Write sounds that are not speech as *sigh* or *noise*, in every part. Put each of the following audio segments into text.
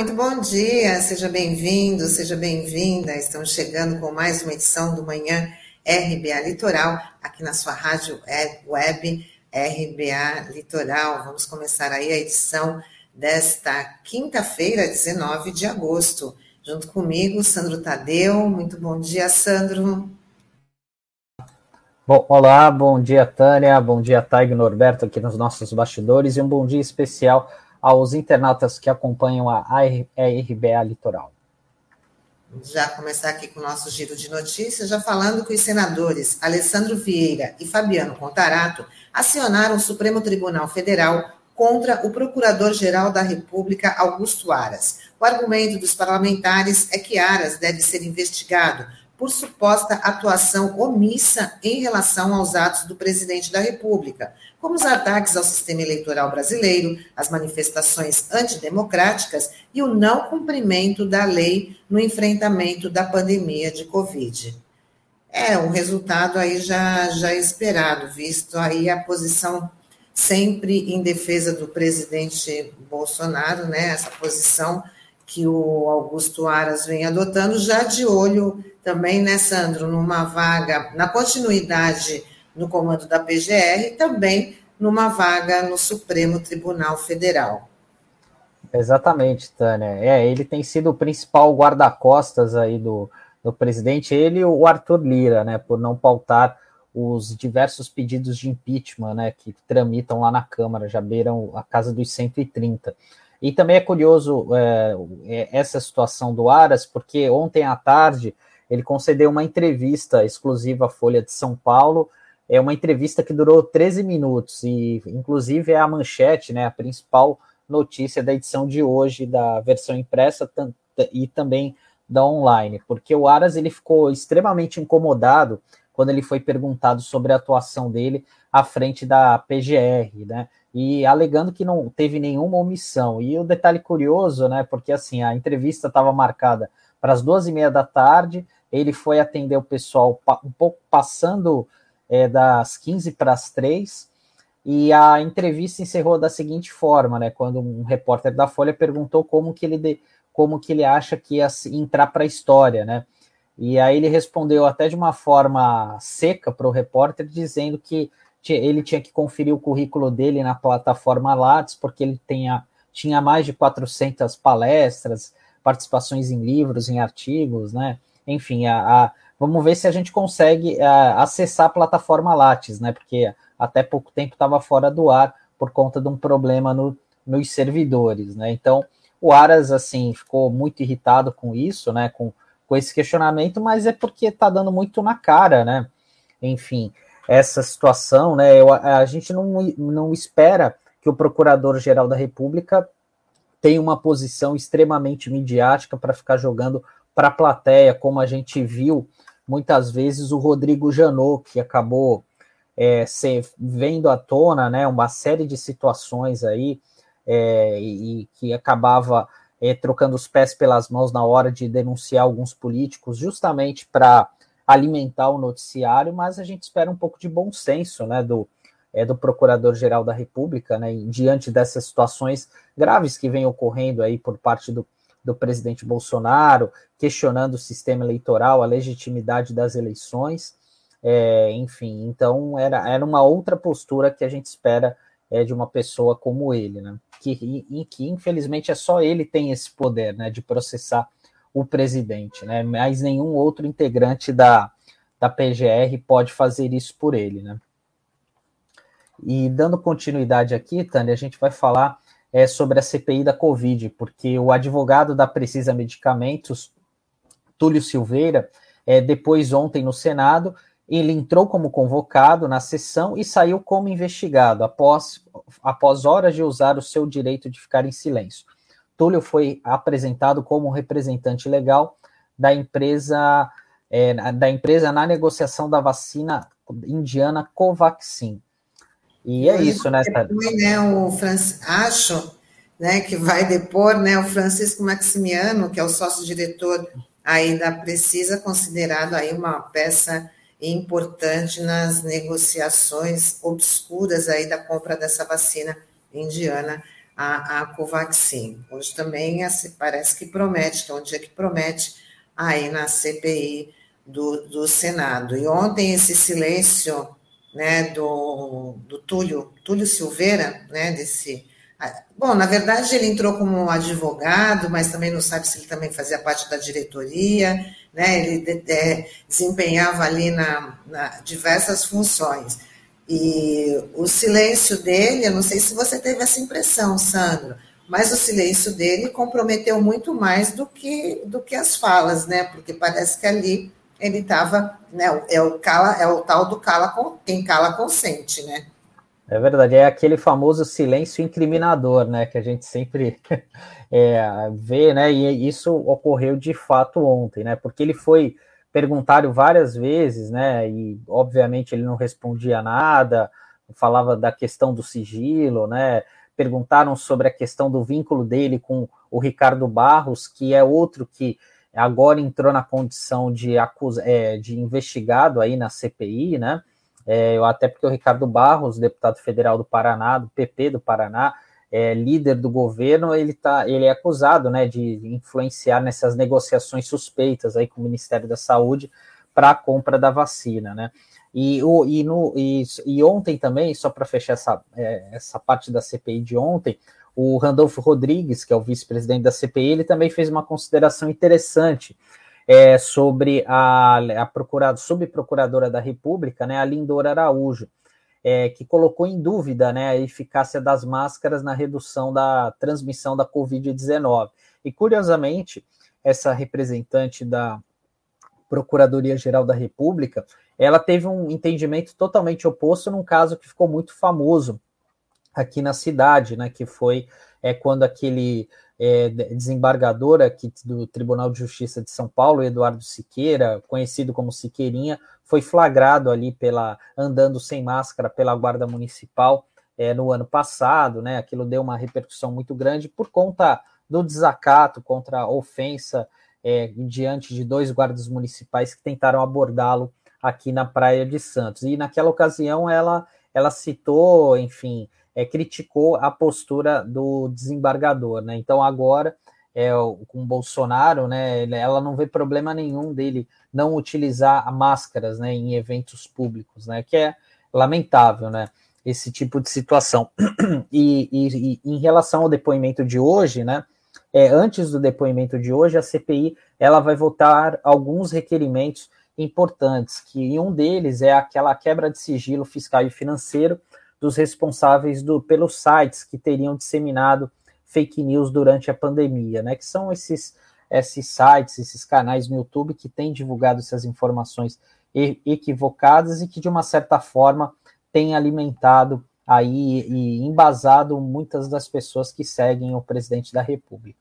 Muito bom dia, seja bem-vindo, seja bem-vinda. Estamos chegando com mais uma edição do Manhã RBA Litoral, aqui na sua rádio web RBA Litoral. Vamos começar aí a edição desta quinta-feira, 19 de agosto. Junto comigo, Sandro Tadeu. Muito bom dia, Sandro. Bom, olá, bom dia, Tânia, bom dia, Taig Norberto, aqui nos nossos bastidores, e um bom dia especial aos internautas que acompanham a RBA Litoral. Já começar aqui com o nosso giro de notícias, já falando que os senadores Alessandro Vieira e Fabiano Contarato acionaram o Supremo Tribunal Federal contra o Procurador-Geral da República, Augusto Aras. O argumento dos parlamentares é que Aras deve ser investigado por suposta atuação omissa em relação aos atos do presidente da República, como os ataques ao sistema eleitoral brasileiro, as manifestações antidemocráticas e o não cumprimento da lei no enfrentamento da pandemia de Covid. É um resultado aí já, já esperado, visto aí a posição sempre em defesa do presidente Bolsonaro, né? Essa posição que o Augusto Aras vem adotando, já de olho também, né, Sandro, numa vaga, na continuidade no comando da PGR e também numa vaga no Supremo Tribunal Federal. Exatamente, Tânia. É, ele tem sido o principal guarda-costas aí do, do presidente, ele e o Arthur Lira, né, por não pautar os diversos pedidos de impeachment, né, que tramitam lá na Câmara, já beiram a casa dos 130. E também é curioso é, é, essa situação do Aras, porque ontem à tarde ele concedeu uma entrevista exclusiva à Folha de São Paulo, é uma entrevista que durou 13 minutos, e inclusive é a manchete, né, a principal notícia da edição de hoje, da versão impressa e também da online, porque o Aras ele ficou extremamente incomodado quando ele foi perguntado sobre a atuação dele à frente da PGR, né? e alegando que não teve nenhuma omissão. E o detalhe curioso, né? Porque assim, a entrevista estava marcada para as duas e meia da tarde, ele foi atender o pessoal um pouco passando é, das 15 para as 3, e a entrevista encerrou da seguinte forma, né? Quando um repórter da Folha perguntou como que ele, de, como que ele acha que ia entrar para a história, né? E aí ele respondeu até de uma forma seca para o repórter, dizendo que ele tinha que conferir o currículo dele na plataforma Lattes, porque ele tinha, tinha mais de 400 palestras, participações em livros, em artigos, né? Enfim, a, a vamos ver se a gente consegue a, acessar a plataforma Lattes, né? Porque até pouco tempo estava fora do ar por conta de um problema no, nos servidores, né? Então, o Aras, assim, ficou muito irritado com isso, né? Com, com esse questionamento, mas é porque está dando muito na cara, né? Enfim, essa situação, né? Eu, a gente não, não espera que o Procurador-Geral da República tenha uma posição extremamente midiática para ficar jogando para a plateia, como a gente viu muitas vezes o Rodrigo Janot, que acabou é, se, vendo à tona né, uma série de situações aí é, e, e, que acabava é, trocando os pés pelas mãos na hora de denunciar alguns políticos, justamente para alimentar o noticiário, mas a gente espera um pouco de bom senso, né, do, é, do Procurador-Geral da República, né, diante dessas situações graves que vêm ocorrendo aí por parte do, do presidente Bolsonaro, questionando o sistema eleitoral, a legitimidade das eleições, é, enfim, então era, era uma outra postura que a gente espera é, de uma pessoa como ele, né, que, que infelizmente é só ele tem esse poder, né, de processar o presidente, né? Mas nenhum outro integrante da, da PGR pode fazer isso por ele, né? E dando continuidade aqui, Tânia, a gente vai falar é, sobre a CPI da Covid, porque o advogado da Precisa Medicamentos, Túlio Silveira, é, depois ontem no Senado, ele entrou como convocado na sessão e saiu como investigado após, após horas de usar o seu direito de ficar em silêncio. Túlio foi apresentado como representante legal da empresa, é, da empresa na negociação da vacina indiana Covaxin. E é isso, né, Foi, né, o Francis, acho né, que vai depor né, o Francisco Maximiano, que é o sócio-diretor aí da Precisa, considerado aí uma peça importante nas negociações obscuras aí da compra dessa vacina indiana a, a Covaxin. Hoje também parece que promete, é um dia que promete aí na CPI do, do Senado. E ontem esse silêncio né, do, do Túlio, Túlio Silveira, né, desse Bom, na verdade, ele entrou como advogado, mas também não sabe se ele também fazia parte da diretoria, né? Ele de, é, desempenhava ali na, na, diversas funções. E o silêncio dele, eu não sei se você teve essa impressão, Sandro, mas o silêncio dele comprometeu muito mais do que, do que as falas, né? Porque parece que ali ele estava, né? É o, cala, é o tal do cala, quem cala consente, né? É verdade, é aquele famoso silêncio incriminador, né, que a gente sempre *laughs* é, vê, né, e isso ocorreu de fato ontem, né, porque ele foi perguntado várias vezes, né, e obviamente ele não respondia nada, falava da questão do sigilo, né, perguntaram sobre a questão do vínculo dele com o Ricardo Barros, que é outro que agora entrou na condição de, acus é, de investigado aí na CPI, né, é, até porque o Ricardo Barros, deputado federal do Paraná, do PP do Paraná, é, líder do governo, ele, tá, ele é acusado né, de influenciar nessas negociações suspeitas aí com o Ministério da Saúde para a compra da vacina. Né? E, o, e, no, e, e ontem também, só para fechar essa, é, essa parte da CPI de ontem, o Randolfo Rodrigues, que é o vice-presidente da CPI, ele também fez uma consideração interessante é, sobre a, a procurada, subprocuradora da República, né, a Lindora Araújo, é, que colocou em dúvida né, a eficácia das máscaras na redução da transmissão da Covid-19. E, curiosamente, essa representante da Procuradoria-Geral da República, ela teve um entendimento totalmente oposto num caso que ficou muito famoso aqui na cidade, né, que foi é, quando aquele é, desembargador aqui do Tribunal de Justiça de São Paulo, Eduardo Siqueira, conhecido como Siqueirinha, foi flagrado ali pela andando sem máscara pela guarda municipal é, no ano passado, né? Aquilo deu uma repercussão muito grande por conta do desacato contra a ofensa é, diante de dois guardas municipais que tentaram abordá-lo aqui na Praia de Santos. E naquela ocasião ela ela citou, enfim, é, criticou a postura do desembargador, né? Então agora é, com Bolsonaro, né? Ela não vê problema nenhum dele não utilizar máscaras, né? Em eventos públicos, né? Que é lamentável, né? Esse tipo de situação. *clears throat* E, e, e em relação ao depoimento de hoje, né? É, antes do depoimento de hoje, a CPI ela vai votar alguns requerimentos importantes, que um deles é aquela quebra de sigilo fiscal e financeiro dos responsáveis do, pelos sites que teriam disseminado fake news durante a pandemia, né? Que são esses, esses sites, esses canais no YouTube que têm divulgado essas informações equivocadas e que, de uma certa forma, têm alimentado aí e embasado muitas das pessoas que seguem o presidente da República.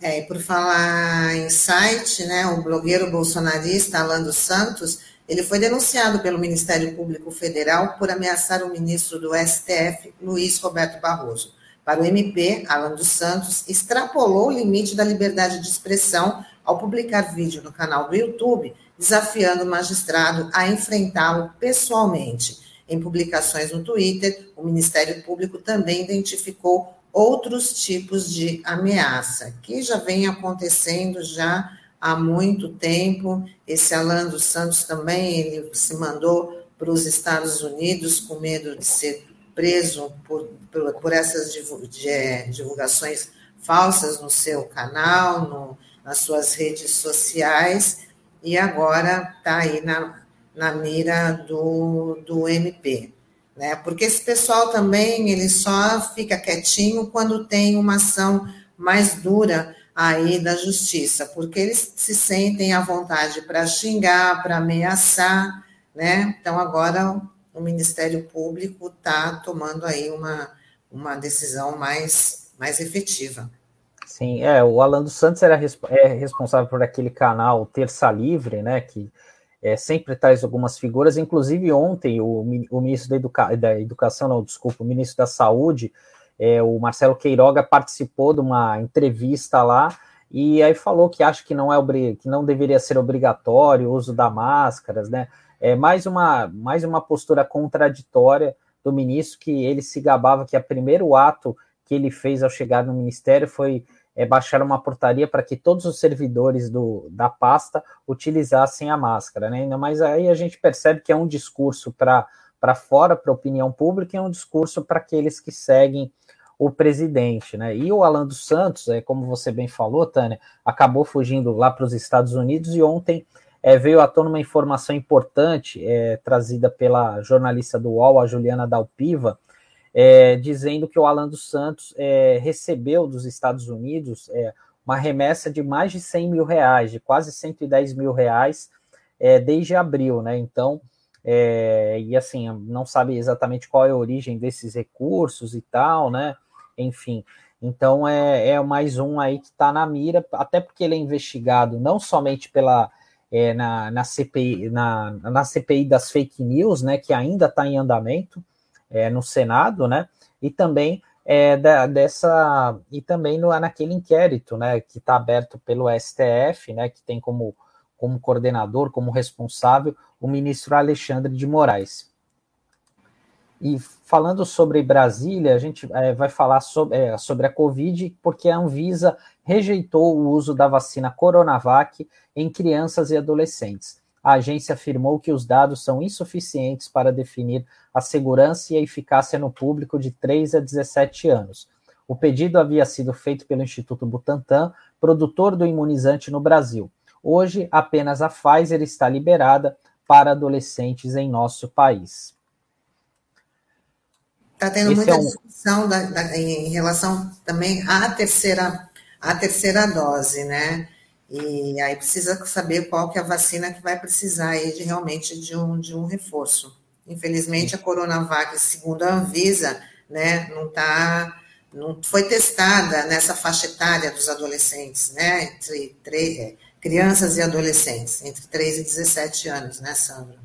É, e por falar em site, né, o blogueiro bolsonarista Alan dos Santos ele foi denunciado pelo Ministério Público Federal por ameaçar o ministro do STF, Luiz Roberto Barroso. Para o MP, Alan dos Santos extrapolou o limite da liberdade de expressão ao publicar vídeo no canal do YouTube, desafiando o magistrado a enfrentá-lo pessoalmente. Em publicações no Twitter, o Ministério Público também identificou outros tipos de ameaça, que já vem acontecendo já há muito tempo. Esse Alan dos Santos também, ele se mandou para os Estados Unidos com medo de ser preso por, por, por essas é, divulgações falsas no seu canal, no, nas suas redes sociais, e agora está aí na, na mira do, do MP. Né? Porque esse pessoal também ele só fica quietinho quando tem uma ação mais dura aí da justiça, porque eles se sentem à vontade para xingar, para ameaçar, né? Então agora o Ministério Público está tomando aí uma, uma decisão mais, mais efetiva. Sim, é, o Alan dos Santos era é responsável por aquele canal Terça Livre, né, que é, sempre traz algumas figuras, inclusive ontem o, o ministro da, Educa, da Educação, não, desculpa, o ministro da Saúde, é, o Marcelo Queiroga participou de uma entrevista lá e aí falou que acha que não é que não deveria ser obrigatório o uso da máscaras, né? É mais uma mais uma postura contraditória do ministro que ele se gabava que o primeiro ato que ele fez ao chegar no ministério foi é, baixar uma portaria para que todos os servidores do, da pasta utilizassem a máscara, né? Mas aí a gente percebe que é um discurso para fora, para a opinião pública, e é um discurso para aqueles que seguem o presidente, né? E o Alan dos Santos, é, como você bem falou, Tânia, acabou fugindo lá para os Estados Unidos e ontem é, veio à tona uma informação importante é, trazida pela jornalista do UOL, a Juliana Dalpiva, é, dizendo que o Alan dos Santos é, recebeu dos Estados Unidos é, uma remessa de mais de 100 mil reais, de quase 110 mil reais, é, desde abril, né? Então, é, e assim, não sabe exatamente qual é a origem desses recursos e tal, né? Enfim, então é, é mais um aí que está na mira, até porque ele é investigado não somente pela é, na, na, CPI, na, na CPI das fake news, né? Que ainda está em andamento, é, no Senado, né? E também é, da, dessa e também no, naquele inquérito, né? Que está aberto pelo STF, né? Que tem como como coordenador, como responsável, o ministro Alexandre de Moraes. E falando sobre Brasília, a gente é, vai falar sobre, é, sobre a Covid, porque a Anvisa rejeitou o uso da vacina Coronavac em crianças e adolescentes a agência afirmou que os dados são insuficientes para definir a segurança e a eficácia no público de 3 a 17 anos. O pedido havia sido feito pelo Instituto Butantan, produtor do imunizante no Brasil. Hoje, apenas a Pfizer está liberada para adolescentes em nosso país. Está tendo Esse muita é um... discussão da, da, em relação também à terceira, à terceira dose, né? E aí precisa saber qual que é a vacina que vai precisar aí de realmente de um, de um reforço. Infelizmente, a Coronavac, segundo a Anvisa, né, não tá, não foi testada nessa faixa etária dos adolescentes, né, entre 3, é, crianças e adolescentes, entre 3 e 17 anos, né, Sandra?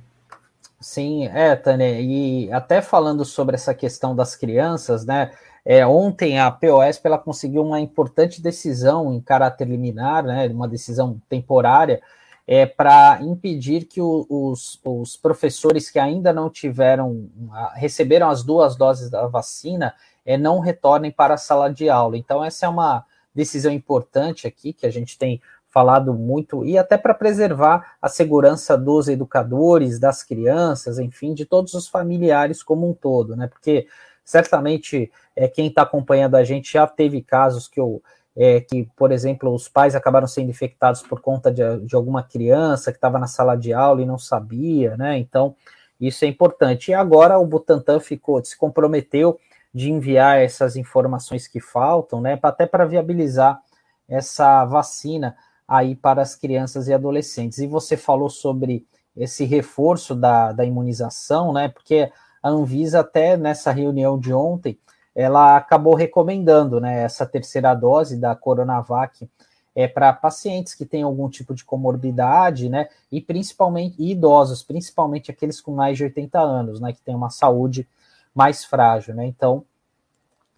Sim, é, Tânia, e até falando sobre essa questão das crianças, né, é, ontem a POS ela conseguiu uma importante decisão em caráter liminar, né, uma decisão temporária, é, para impedir que o, os, os professores que ainda não tiveram, receberam as duas doses da vacina, é, não retornem para a sala de aula. Então, essa é uma decisão importante aqui que a gente tem falado muito, e até para preservar a segurança dos educadores, das crianças, enfim, de todos os familiares como um todo, né? Porque certamente é, quem está acompanhando a gente já teve casos que eu. É, que, por exemplo, os pais acabaram sendo infectados por conta de, de alguma criança que estava na sala de aula e não sabia, né? Então, isso é importante. E agora o Butantan ficou, se comprometeu de enviar essas informações que faltam, né? Até para viabilizar essa vacina aí para as crianças e adolescentes. E você falou sobre esse reforço da, da imunização, né? Porque a Anvisa, até nessa reunião de ontem, ela acabou recomendando né, essa terceira dose da Coronavac é, para pacientes que têm algum tipo de comorbidade, né? E principalmente e idosos, principalmente aqueles com mais de 80 anos, né? Que têm uma saúde mais frágil, né? Então,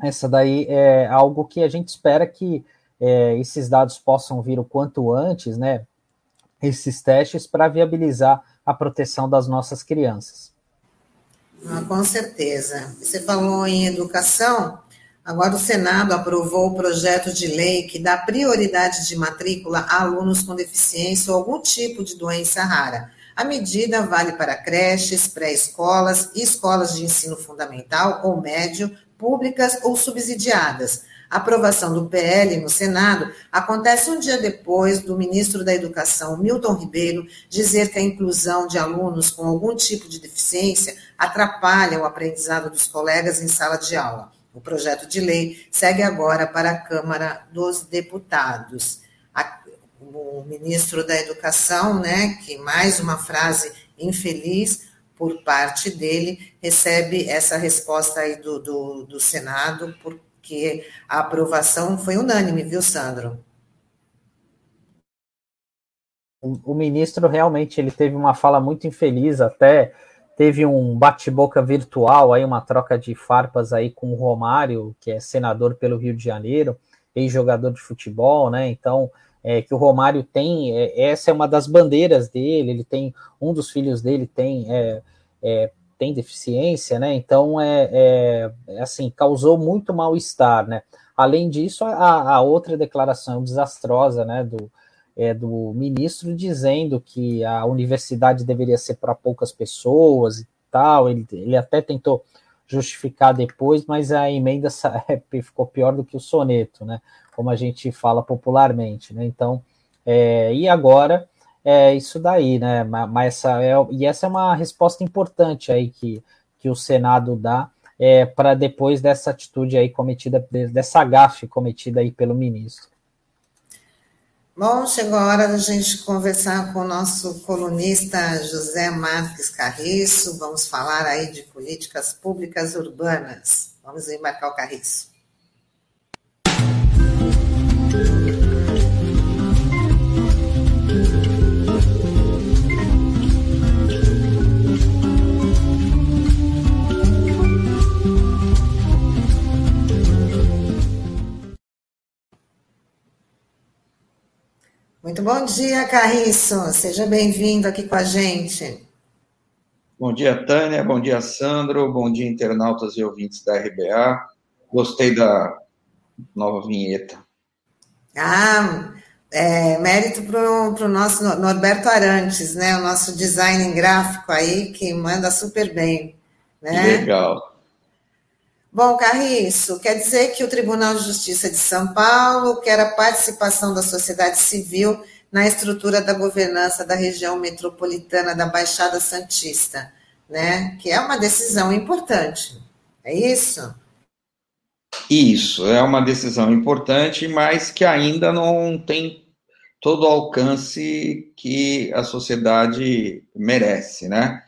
essa daí é algo que a gente espera que é, esses dados possam vir o quanto antes, né? Esses testes para viabilizar a proteção das nossas crianças. Ah, com certeza. Você falou em educação. Agora, o Senado aprovou o projeto de lei que dá prioridade de matrícula a alunos com deficiência ou algum tipo de doença rara. A medida vale para creches, pré-escolas e escolas de ensino fundamental ou médio, públicas ou subsidiadas, a aprovação do PL no Senado acontece um dia depois do ministro da Educação, Milton Ribeiro, dizer que a inclusão de alunos com algum tipo de deficiência atrapalha o aprendizado dos colegas em sala de aula. O projeto de lei segue agora para a Câmara dos Deputados. o ministro da Educação, né, que mais uma frase infeliz por parte dele, recebe essa resposta aí do, do, do Senado por porque a aprovação foi unânime, viu, Sandro? O, o ministro realmente ele teve uma fala muito infeliz, até teve um bate-boca virtual, aí uma troca de farpas aí com o Romário, que é senador pelo Rio de Janeiro, ex-jogador de futebol, né? Então, é, que o Romário tem, é, essa é uma das bandeiras dele, ele tem, um dos filhos dele tem, é, é tem deficiência, né? Então é, é, é assim causou muito mal estar, né? Além disso, a, a outra declaração desastrosa, né, do, é, do ministro dizendo que a universidade deveria ser para poucas pessoas e tal. Ele, ele até tentou justificar depois, mas a emenda *laughs* ficou pior do que o soneto, né? Como a gente fala popularmente, né? Então, é, e agora é isso daí, né? Mas essa é, e essa é uma resposta importante aí que, que o Senado dá é, para depois dessa atitude aí cometida, dessa gafe cometida aí pelo ministro. Bom, chegou a hora da gente conversar com o nosso colunista José Marques Carriço. Vamos falar aí de políticas públicas urbanas. Vamos embarcar o Carriço. Muito bom dia, Carriço. Seja bem-vindo aqui com a gente. Bom dia, Tânia. Bom dia, Sandro. Bom dia, internautas e ouvintes da RBA. Gostei da nova vinheta. Ah, é, mérito para o nosso Norberto Arantes, né? O nosso design gráfico aí, que manda super bem. Né? Legal. Bom, Carriço, quer dizer que o Tribunal de Justiça de São Paulo quer a participação da sociedade civil na estrutura da governança da região metropolitana da Baixada Santista, né? Que é uma decisão importante. É isso? Isso, é uma decisão importante, mas que ainda não tem todo o alcance que a sociedade merece, né?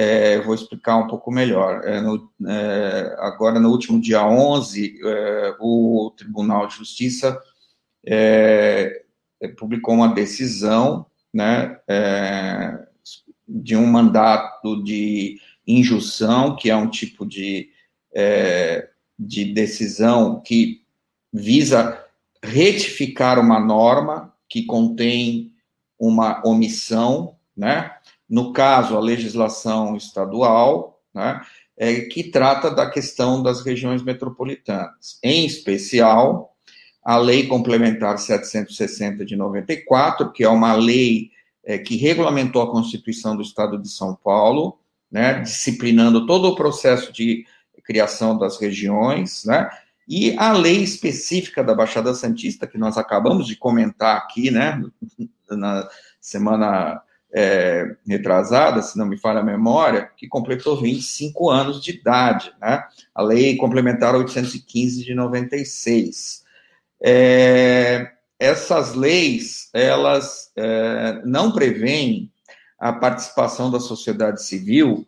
É, vou explicar um pouco melhor. É, no, é, agora, no último dia 11, é, o Tribunal de Justiça é, é, publicou uma decisão né, de um mandato de injunção, que é um tipo de, de decisão que visa retificar uma norma que contém uma omissão, né? No caso, a legislação estadual, né, é, que trata da questão das regiões metropolitanas, em especial a Lei Complementar 760 de 94, que é uma lei é, que regulamentou a Constituição do Estado de São Paulo, né, disciplinando todo o processo de criação das regiões, né, e a lei específica da Baixada Santista, que nós acabamos de comentar aqui, né, na semana é, retrasada, se não me falha a memória, que completou 25 anos de idade, né? A lei complementar 815 de 96. É, essas leis, elas é, não prevêem a participação da sociedade civil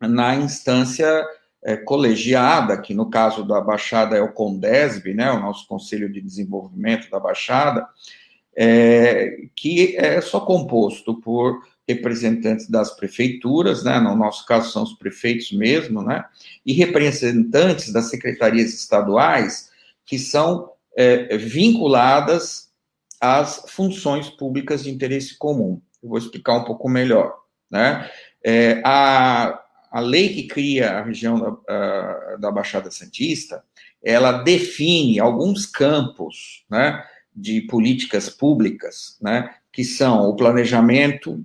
na instância é, colegiada, que no caso da Baixada é o CONDESB, né, o nosso Conselho de Desenvolvimento da Baixada, é, que é só composto por representantes das prefeituras, né, no nosso caso são os prefeitos mesmo, né, e representantes das secretarias estaduais que são é, vinculadas às funções públicas de interesse comum. Eu vou explicar um pouco melhor, né. É, a, a lei que cria a região da, a, da Baixada Santista, ela define alguns campos, né, de políticas públicas, né, que são o planejamento,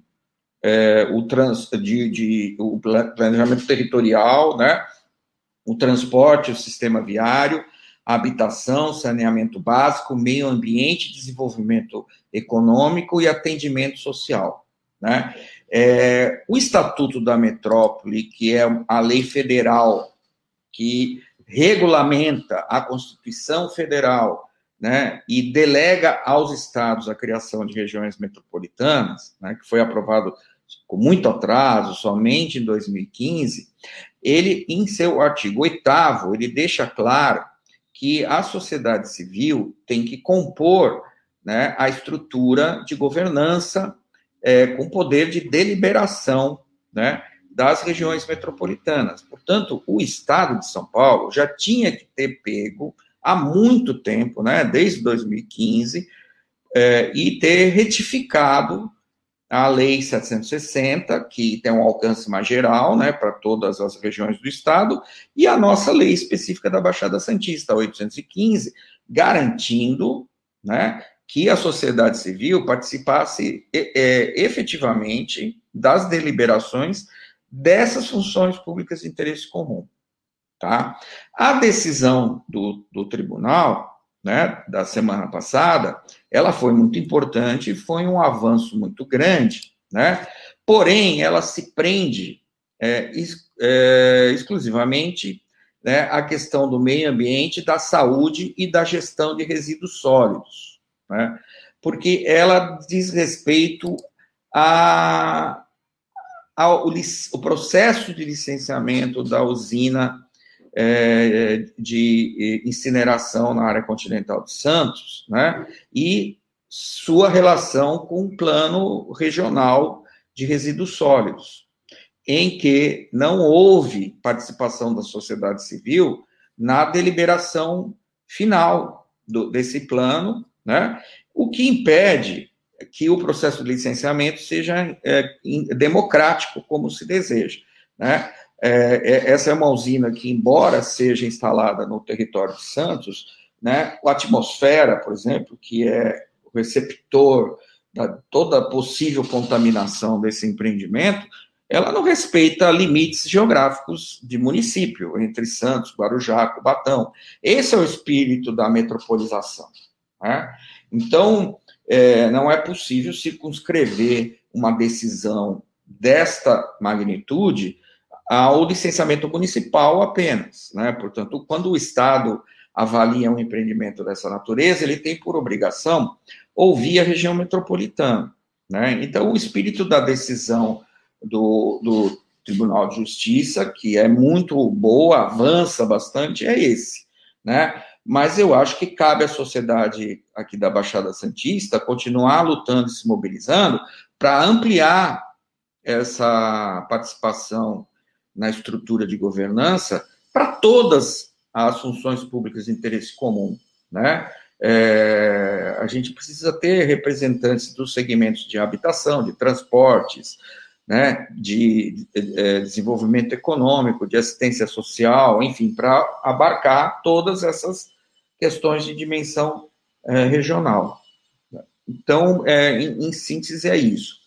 é, o, trans, de, de, o planejamento territorial, né, o transporte, o sistema viário, habitação, saneamento básico, meio ambiente, desenvolvimento econômico e atendimento social. Né? É, o Estatuto da Metrópole, que é a lei federal que regulamenta a Constituição Federal né, e delega aos estados a criação de regiões metropolitanas, né, que foi aprovado com muito atraso, somente em 2015, ele, em seu artigo 8 ele deixa claro que a sociedade civil tem que compor né, a estrutura de governança é, com poder de deliberação né, das regiões metropolitanas. Portanto, o Estado de São Paulo já tinha que ter pego há muito tempo, né, desde 2015, é, e ter retificado a Lei 760, que tem um alcance mais geral, né, para todas as regiões do Estado, e a nossa lei específica da Baixada Santista, 815, garantindo, né, que a sociedade civil participasse é, efetivamente das deliberações dessas funções públicas de interesse comum. Tá? A decisão do, do tribunal, né, da semana passada, ela foi muito importante, foi um avanço muito grande, né? Porém, ela se prende é, é, exclusivamente né, à questão do meio ambiente, da saúde e da gestão de resíduos sólidos, né? Porque ela diz respeito a, ao o processo de licenciamento da usina é, de incineração na área continental de Santos, né? E sua relação com o plano regional de resíduos sólidos, em que não houve participação da sociedade civil na deliberação final do, desse plano, né? O que impede que o processo de licenciamento seja é, democrático, como se deseja, né? É, é, essa é uma usina que, embora seja instalada no território de Santos, né, a atmosfera, por exemplo, que é o receptor da toda possível contaminação desse empreendimento, ela não respeita limites geográficos de município, entre Santos, Guarujá, Cubatão. Esse é o espírito da metropolização. Né? Então, é, não é possível circunscrever uma decisão desta magnitude ao licenciamento municipal apenas. Né? Portanto, quando o Estado avalia um empreendimento dessa natureza, ele tem por obrigação ouvir a região metropolitana. Né? Então, o espírito da decisão do, do Tribunal de Justiça, que é muito boa, avança bastante, é esse. Né? Mas eu acho que cabe à sociedade aqui da Baixada Santista continuar lutando e se mobilizando para ampliar essa participação na estrutura de governança para todas as funções públicas de interesse comum, né? É, a gente precisa ter representantes dos segmentos de habitação, de transportes, né, de, de, é, desenvolvimento econômico, de assistência social, enfim, para abarcar todas essas questões de dimensão é, regional. Então, é, em, em síntese, é isso.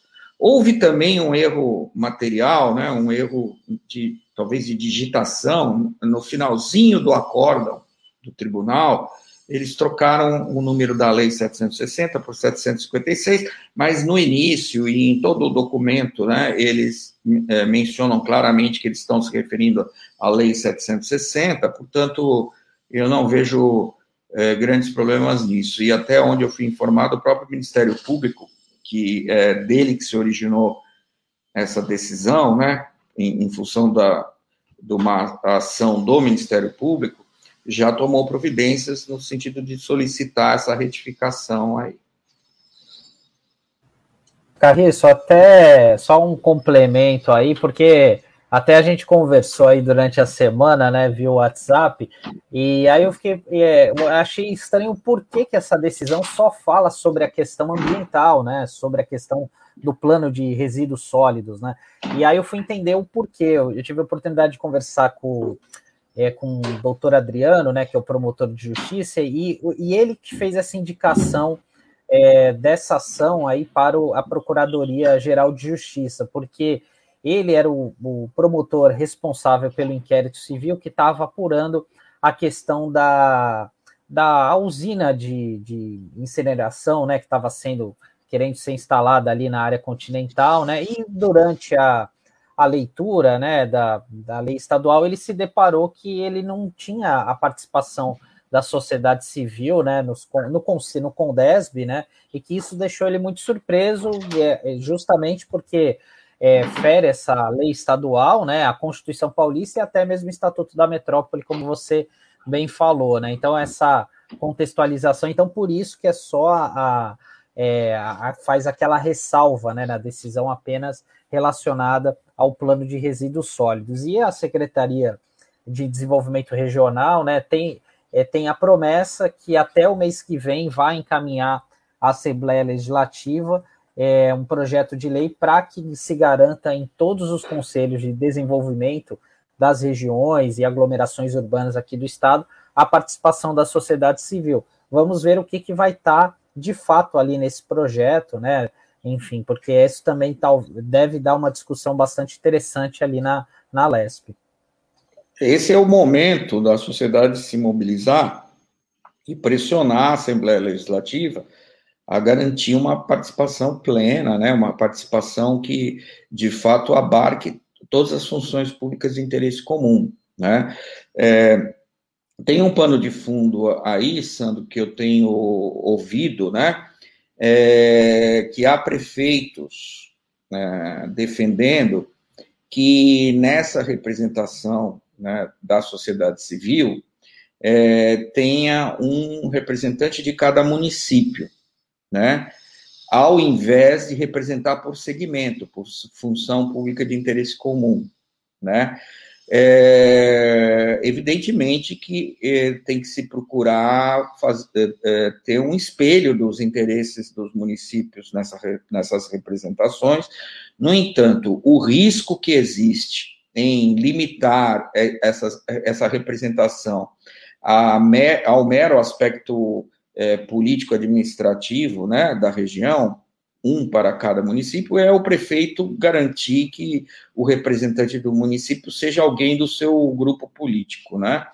Houve também um erro material, né, um erro de talvez de digitação no finalzinho do acórdão do tribunal, eles trocaram o número da lei 760 por 756, mas no início e em todo o documento, né, eles é, mencionam claramente que eles estão se referindo à lei 760, portanto, eu não vejo é, grandes problemas nisso. E até onde eu fui informado, o próprio Ministério Público que é dele que se originou essa decisão, né, em, em função da, de uma ação do Ministério Público, já tomou providências no sentido de solicitar essa retificação aí. Carriço, até só um complemento aí, porque até a gente conversou aí durante a semana, né, via WhatsApp, e aí eu fiquei, é, achei estranho por que, que essa decisão só fala sobre a questão ambiental, né, sobre a questão do plano de resíduos sólidos, né, e aí eu fui entender o porquê, eu, eu tive a oportunidade de conversar com, é, com o doutor Adriano, né, que é o promotor de justiça, e, e ele que fez essa indicação é, dessa ação aí para o, a Procuradoria Geral de Justiça, porque ele era o, o promotor responsável pelo inquérito civil que estava apurando a questão da, da usina de, de incineração, né, que estava sendo querendo ser instalada ali na área continental, né, e durante a, a leitura, né, da, da lei estadual, ele se deparou que ele não tinha a participação da sociedade civil, né, nos, no, no Condesb, né, e que isso deixou ele muito surpreso, é, justamente porque é, fere essa lei estadual, né, a Constituição Paulista e até mesmo o Estatuto da Metrópole, como você bem falou, né? Então, essa contextualização, então, por isso que é só a, é, a, faz aquela ressalva né, na decisão apenas relacionada ao plano de resíduos sólidos. E a Secretaria de Desenvolvimento Regional né, tem, é, tem a promessa que até o mês que vem vai encaminhar à Assembleia Legislativa é, um projeto de lei para que se garanta em todos os conselhos de desenvolvimento das regiões e aglomerações urbanas aqui do estado a participação da sociedade civil. Vamos ver o que, que vai estar tá, de fato ali nesse projeto, né? Enfim, porque isso também tá, deve dar uma discussão bastante interessante ali na, na LESP. Esse é o momento da sociedade se mobilizar e pressionar a Assembleia Legislativa a garantir uma participação plena, né, uma participação que, de fato, abarque todas as funções públicas de interesse comum. Né? É, tem um pano de fundo aí, Sandro, que eu tenho ouvido, né, é, que há prefeitos né, defendendo que nessa representação né, da sociedade civil é, tenha um representante de cada município, né? Ao invés de representar por segmento, por função pública de interesse comum, né? É, evidentemente que é, tem que se procurar faz, é, é ter um espelho dos interesses dos municípios nessa, nessas representações. No entanto, o risco que existe em limitar é, essa, essa representação a, ao mero aspecto é, político-administrativo né, da região, um para cada município, é o prefeito garantir que o representante do município seja alguém do seu grupo político, né?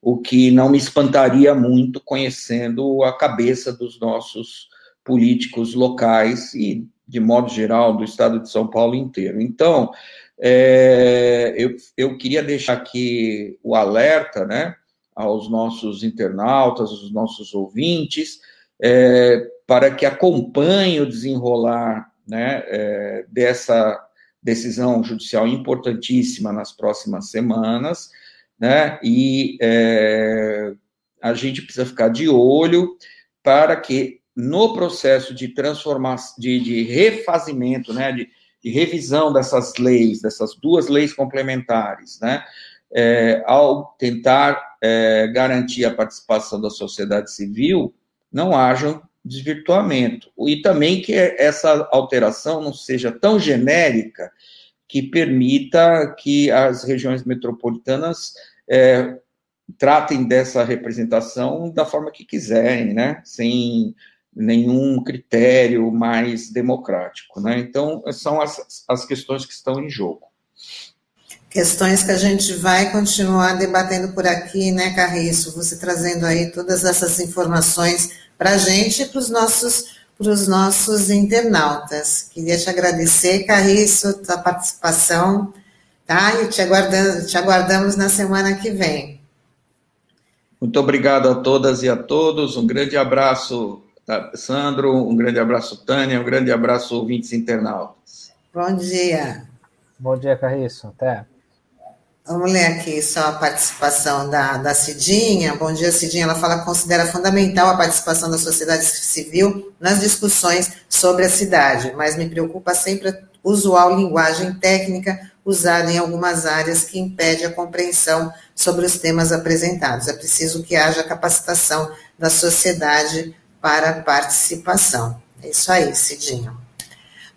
O que não me espantaria muito conhecendo a cabeça dos nossos políticos locais e, de modo geral, do estado de São Paulo inteiro. Então, é, eu, eu queria deixar aqui o alerta, né, aos nossos internautas, aos nossos ouvintes, é, para que acompanhem o desenrolar né, é, dessa decisão judicial importantíssima nas próximas semanas, né, e é, a gente precisa ficar de olho para que no processo de transformação, de, de refazimento, né, de, de revisão dessas leis, dessas duas leis complementares, né? É, ao tentar é, garantir a participação da sociedade civil, não haja desvirtuamento. E também que essa alteração não seja tão genérica que permita que as regiões metropolitanas é, tratem dessa representação da forma que quiserem, né? Sem nenhum critério mais democrático. Né? Então, são as, as questões que estão em jogo. Questões que a gente vai continuar debatendo por aqui, né, Carriço? Você trazendo aí todas essas informações para a gente e para os nossos, nossos internautas. Queria te agradecer, Carriço, a participação, tá? E te, aguardando, te aguardamos na semana que vem. Muito obrigado a todas e a todos. Um grande abraço Tá, Sandro, um grande abraço, Tânia, um grande abraço, ouvintes internautas. Bom dia. Bom dia, Carriço. Até. Vamos ler aqui só a participação da, da Cidinha. Bom dia, Cidinha. Ela fala que considera fundamental a participação da sociedade civil nas discussões sobre a cidade, mas me preocupa sempre a usual linguagem técnica usada em algumas áreas que impede a compreensão sobre os temas apresentados. É preciso que haja capacitação da sociedade para participação. É isso aí, Cidinho.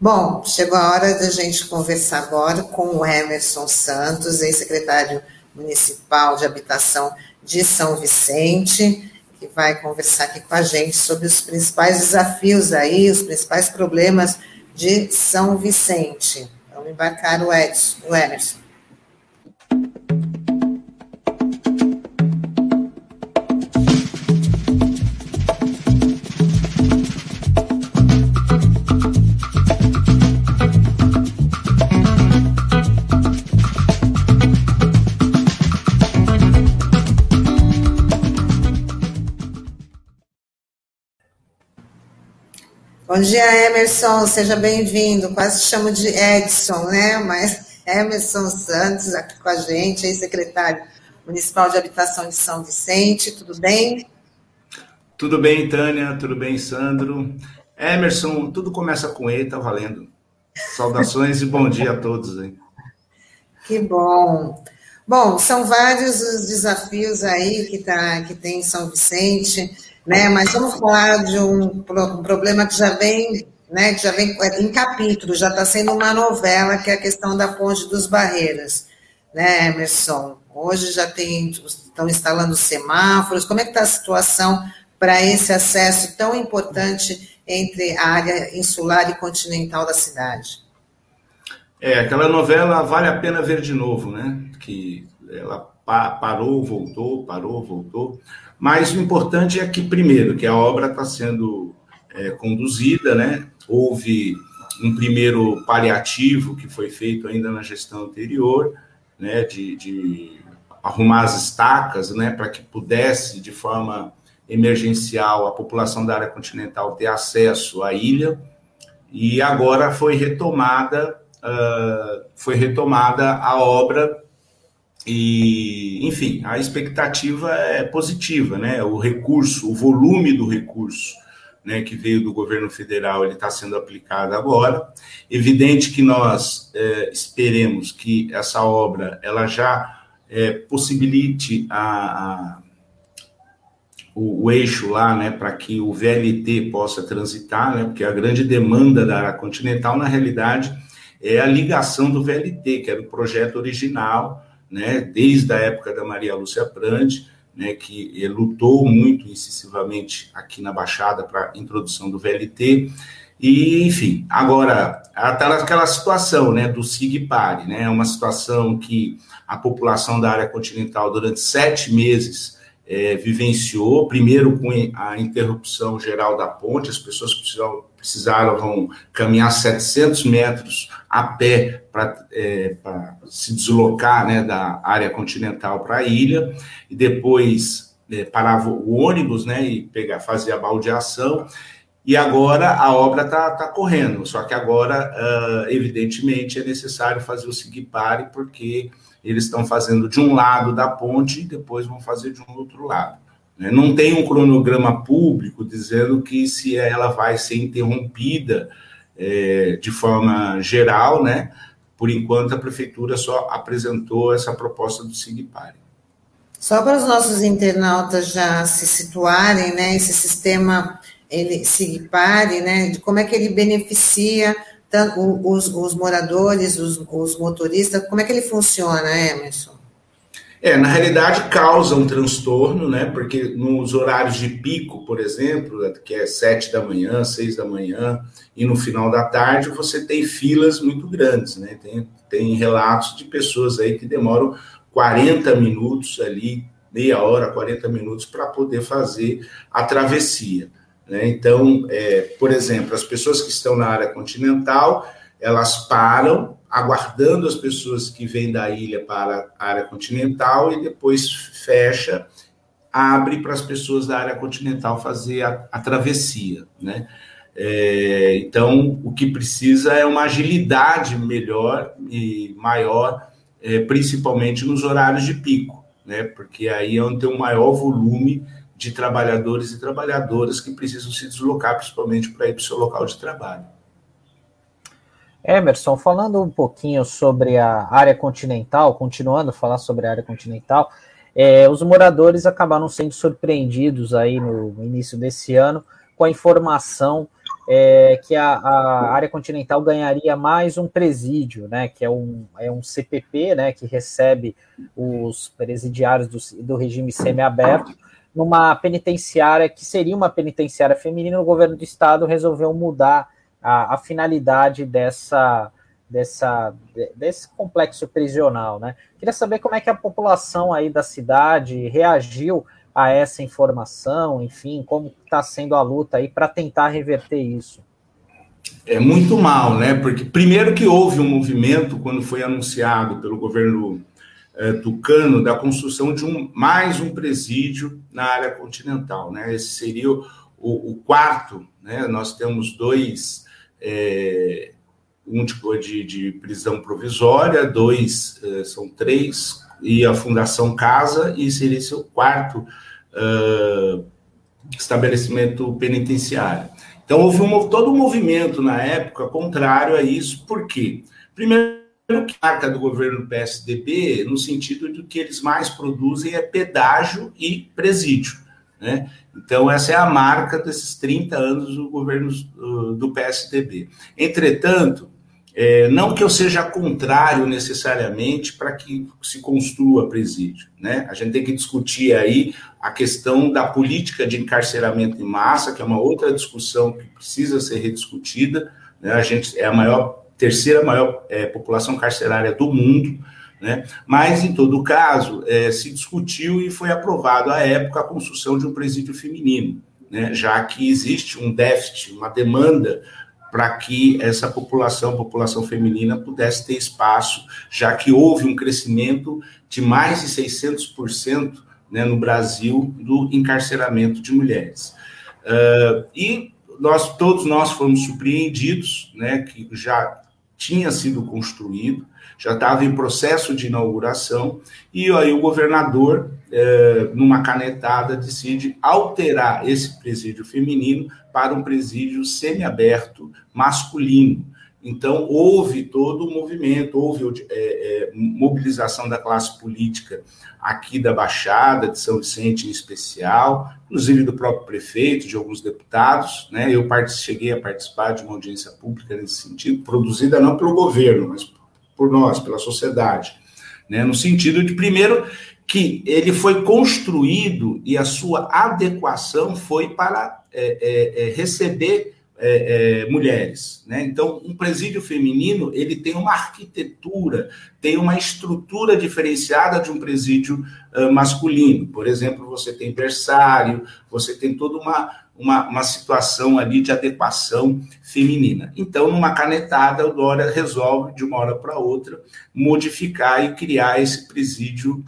Bom, chegou a hora da gente conversar agora com o Emerson Santos, ex-secretário municipal de habitação de São Vicente, que vai conversar aqui com a gente sobre os principais desafios aí, os principais problemas de São Vicente. Vamos embarcar o Edson, o Emerson. Bom dia, Emerson, seja bem-vindo. Quase chamo de Edson, né? Mas Emerson Santos aqui com a gente, aí secretário municipal de habitação de São Vicente, tudo bem? Tudo bem, Tânia, tudo bem, Sandro. Emerson, tudo começa com E, tá valendo. Saudações e bom dia a todos aí. Que bom. Bom, são vários os desafios aí que, tá, que tem em São Vicente né? Mas vamos falar de um, problema que já vem né, que já vem em capítulo, já está sendo uma novela, que é a questão da ponte dos Barreiras, né, Emerson? Hoje já tem, estão instalando semáforos, como é que está a situação para esse acesso tão importante entre a área insular e continental da cidade? É, aquela novela vale a pena ver de novo, né? Que ela parou, voltou, parou, voltou. Mas o importante é que, primeiro, que a obra está sendo é, conduzida, né? Houve um primeiro paliativo que foi feito ainda na gestão anterior, né? De, de arrumar as estacas, né? Para que pudesse, de forma emergencial, a população da área continental ter acesso à ilha. E agora foi retomada uh, foi retomada a obra e, enfim, a expectativa é positiva, né? O recurso, o volume do recurso né, que veio do governo federal, ele está sendo aplicado agora. Evidente que nós é, esperemos que essa obra ela já é, possibilite a, a o, o, eixo lá, né, para que o VLT possa transitar, né, porque a grande demanda da área continental, na realidade, é a ligação do VLT, que era o projeto original, né, desde a época da Maria Lúcia Prandi, né, que lutou muito incisivamente aqui na Baixada para a introdução do VLT. E, enfim, agora, está naquela situação né, do SIG-PARE, né, uma situação que a população da área continental, durante sete meses, é, vivenciou, primeiro com a interrupção geral da ponte, as pessoas precisaram, precisaram caminhar 700 metros a pé para é, se deslocar né, da área continental para a ilha, e depois é, parava o ônibus né, e pegar, fazia a baldeação, e agora a obra está tá correndo, só que agora, uh, evidentemente, é necessário fazer o seguir-pare, porque eles estão fazendo de um lado da ponte e depois vão fazer de um outro lado. Né? Não tem um cronograma público dizendo que se ela vai ser interrompida é, de forma geral, né? Por enquanto, a prefeitura só apresentou essa proposta do SIGPARE. Só para os nossos internautas já se situarem, né? Esse sistema ele SIGPARE, né? De como é que ele beneficia os, os moradores, os, os motoristas, como é que ele funciona, Emerson? É, na realidade causa um transtorno, né? Porque nos horários de pico, por exemplo, que é sete da manhã, seis da manhã, e no final da tarde, você tem filas muito grandes, né? Tem, tem relatos de pessoas aí que demoram 40 minutos ali, meia hora, 40 minutos, para poder fazer a travessia. Né? Então, é, por exemplo, as pessoas que estão na área continental, elas param, aguardando as pessoas que vêm da ilha para a área continental e depois fecha, abre para as pessoas da área continental fazer a, a travessia, né? É, então, o que precisa é uma agilidade melhor e maior, é, principalmente nos horários de pico, né? Porque aí é onde tem o maior volume de trabalhadores e trabalhadoras que precisam se deslocar, principalmente para ir para o seu local de trabalho. Emerson, falando um pouquinho sobre a área continental, continuando a falar sobre a área continental, é, os moradores acabaram sendo surpreendidos aí no início desse ano com a informação é, que a, a, área continental ganharia mais um presídio, né, que é um, é um CPP, né, que recebe os presidiários do, do regime semiaberto, numa penitenciária que seria uma penitenciária feminina, o governo do estado resolveu mudar a, a finalidade dessa, dessa, desse complexo prisional, né? Queria saber como é que a população aí da cidade reagiu a essa informação, enfim, como está sendo a luta aí para tentar reverter isso. É muito mal, né? Porque primeiro que houve um movimento quando foi anunciado pelo governo é, Tucano da construção de um, mais um presídio na área continental. Né? Esse seria o, o quarto, né? nós temos dois, é, um de, de, prisão provisória, dois, é, são três, e a Fundação Casa, e seria esse o quarto uh, estabelecimento penitenciário. Então, houve um, todo um movimento na época contrário a isso, por quê? Primeiro, que marca do governo PSDB, no sentido de que eles mais produzem é pedágio e presídio. Né? Então, essa é a marca desses 30 anos do governo do PSDB. Entretanto, é, não que eu seja contrário necessariamente para que se construa presídio. Né? A gente tem que discutir aí a questão da política de encarceramento em massa, que é uma outra discussão que precisa ser rediscutida. Né? A gente é a maior, terceira maior é, população carcerária do mundo. Né? Mas, em todo caso, é, se discutiu e foi aprovado à época a construção de um presídio feminino, né? já que existe um déficit, uma demanda para que essa população, população feminina, pudesse ter espaço, já que houve um crescimento de mais de 600% né, no Brasil do encarceramento de mulheres. Uh, e nós todos nós fomos surpreendidos, né, que já tinha sido construído, já estava em processo de inauguração, e aí o governador, é, numa canetada, decide alterar esse presídio feminino para um presídio semiaberto masculino. Então, houve todo o movimento, houve é, é, mobilização da classe política aqui da Baixada, de São Vicente em especial, inclusive do próprio prefeito, de alguns deputados. Né? Eu cheguei a participar de uma audiência pública nesse sentido, produzida não pelo governo, mas por nós, pela sociedade. Né? No sentido de, primeiro, que ele foi construído e a sua adequação foi para é, é, é receber é, é, mulheres. Né? Então, um presídio feminino ele tem uma arquitetura, tem uma estrutura diferenciada de um presídio uh, masculino. Por exemplo, você tem berçário, você tem toda uma, uma, uma, situação ali de adequação feminina. Então, numa canetada, o Dória resolve, de uma hora para outra, modificar e criar esse presídio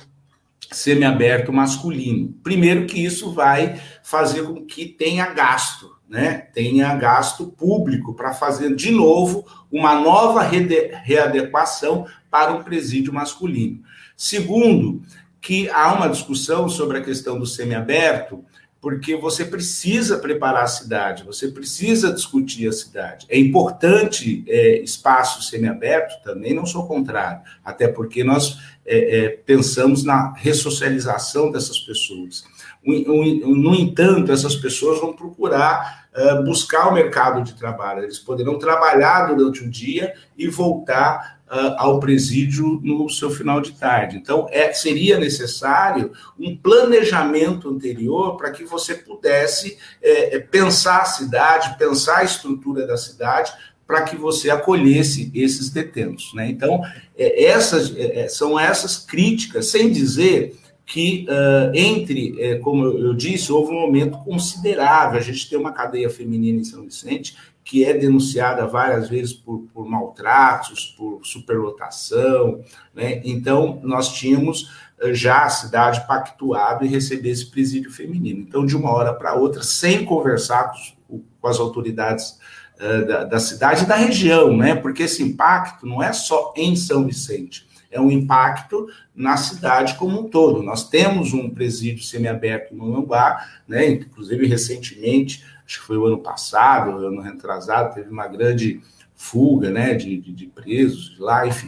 semiaberto masculino. Primeiro que isso vai fazer com que tenha gasto, né, tenha gasto público para fazer de novo uma nova readequação para um presídio masculino. Segundo, que há uma discussão sobre a questão do semiaberto, porque você precisa preparar a cidade, você precisa discutir a cidade. É importante é, espaço semiaberto, também não sou contrário, até porque nós é, é, pensamos na ressocialização dessas pessoas. No entanto, essas pessoas vão procurar uh, buscar o mercado de trabalho. Eles poderão trabalhar durante o dia e voltar uh, ao presídio no seu final de tarde. Então, é, seria necessário um planejamento anterior para que você pudesse é, pensar a cidade, pensar a estrutura da cidade, para que você acolhesse esses detentos. Né? Então, é, essas é, são essas críticas, sem dizer que uh, entre, é, como eu disse, houve um aumento considerável. A gente tem uma cadeia feminina em São Vicente que é denunciada várias vezes por, por maltratos, por superlotação, né? Então, nós tínhamos já a cidade pactuado em receber esse presídio feminino. Então, de uma hora para outra, sem conversar com, com as autoridades uh, da, da cidade e da região, né? Porque esse impacto não é só em São Vicente é um impacto na cidade como um todo. Nós temos um presídio semiaberto no Lambá, né? inclusive recentemente, acho que foi o ano passado, o ano retrasado, teve uma grande fuga né, de, de, de presos lá, enfim.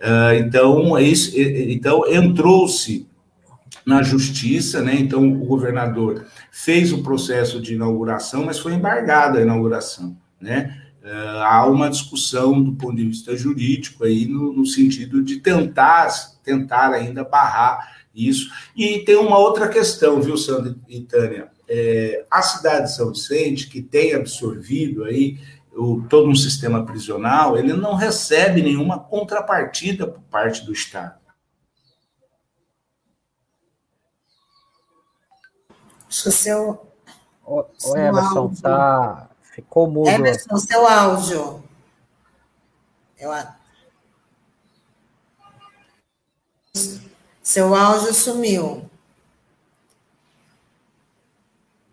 Uh, então, é isso, então entrou-se na justiça, né? Então o governador fez o processo de inauguração, mas foi embargada a inauguração, né? Uh, há uma discussão do ponto de vista jurídico aí no, no, sentido de tentar tentar ainda barrar isso. E tem uma outra questão, viu, Sandra e Tânia? É, a cidade de São Vicente, que tem absorvido aí o, todo um sistema prisional, ele não recebe nenhuma contrapartida por parte do Estado. Que o seu. O, o Emerson, tá, Ficou mudo. Emerson, seu áudio. Eu... Seu áudio sumiu.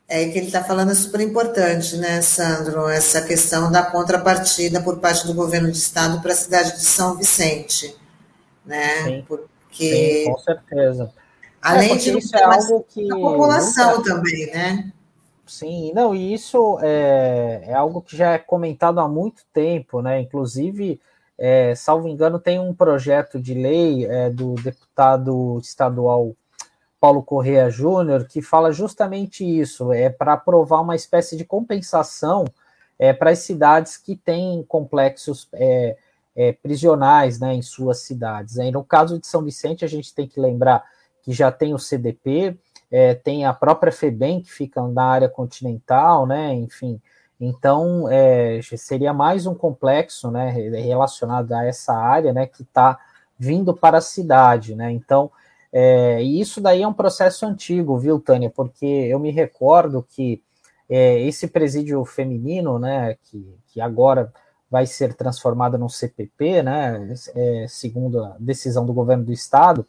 É que ele está falando é super importante, né, Sandro? Essa questão da contrapartida por parte do governo do estado para a cidade de São Vicente, né? Sim, Porque sim, com certeza. Além é, de isso é algo que a população nunca... também, né? Sim, não, e isso é, é algo que já é comentado há muito tempo, né? Inclusive, é, salvo engano, tem um projeto de lei é, do deputado estadual Paulo Correa Júnior, que fala justamente isso, é para provar uma espécie de compensação é, para as cidades que têm complexos prisionais né, em suas cidades. Aí, no caso de São Vicente, a gente tem que lembrar que já tem o CDP, é, tem a própria FEBEM, que fica na área continental, né, enfim. Então, é, seria mais um complexo né, relacionado a essa área né, que está vindo para a cidade. Né? Então, é, e isso daí é um processo antigo, viu, Tânia? Porque eu me recordo que é, esse presídio feminino, né, que, que agora vai ser transformado num CPP, né, é, segundo a decisão do governo do estado,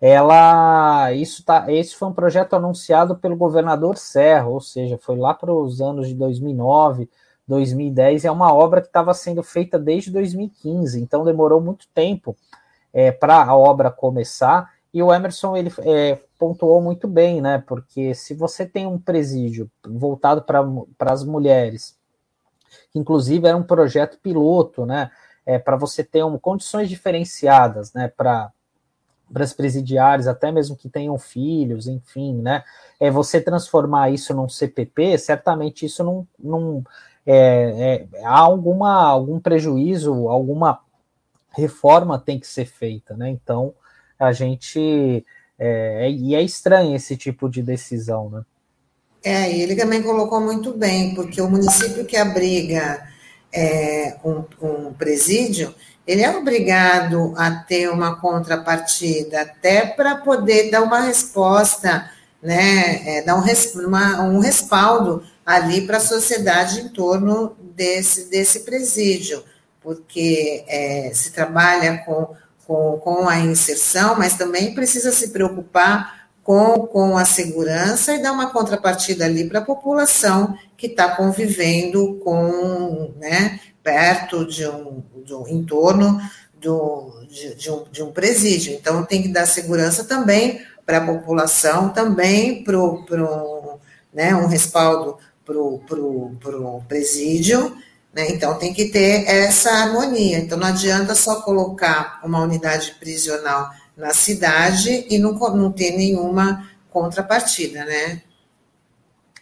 ela, isso tá, esse foi um projeto anunciado pelo governador Serra, ou seja, foi lá para os anos de 2009, 2010, é uma obra que estava sendo feita desde 2015, então demorou muito tempo é, para a obra começar, e o Emerson ele é, pontuou muito bem, né? Porque se você tem um presídio voltado para as mulheres, que inclusive era um projeto piloto, né? É, para você ter um, condições diferenciadas, né? Para para as presidiárias, até mesmo que tenham filhos, enfim, né? É você transformar isso num CPP, certamente isso não, não é, é, há alguma algum prejuízo, alguma reforma tem que ser feita, né? Então a gente é, é, e é estranho esse tipo de decisão, né? É, ele também colocou muito bem, porque o município que abriga é, um, um, presídio, ele é obrigado a ter uma contrapartida, até para poder dar uma resposta, né, é, dar um, uma, um respaldo ali para a sociedade em torno desse, desse presídio, porque é, se trabalha com com, com a inserção, mas também precisa se preocupar com, com a segurança e dar uma contrapartida ali para a população que está convivendo com, né, perto de um, de um entorno do, de, de, um, de um presídio. Então, tem que dar segurança também para a população, também para né, um respaldo para o presídio, né? Então, tem que ter essa harmonia. Então, não adianta só colocar uma unidade prisional na cidade e não, não ter nenhuma contrapartida, né?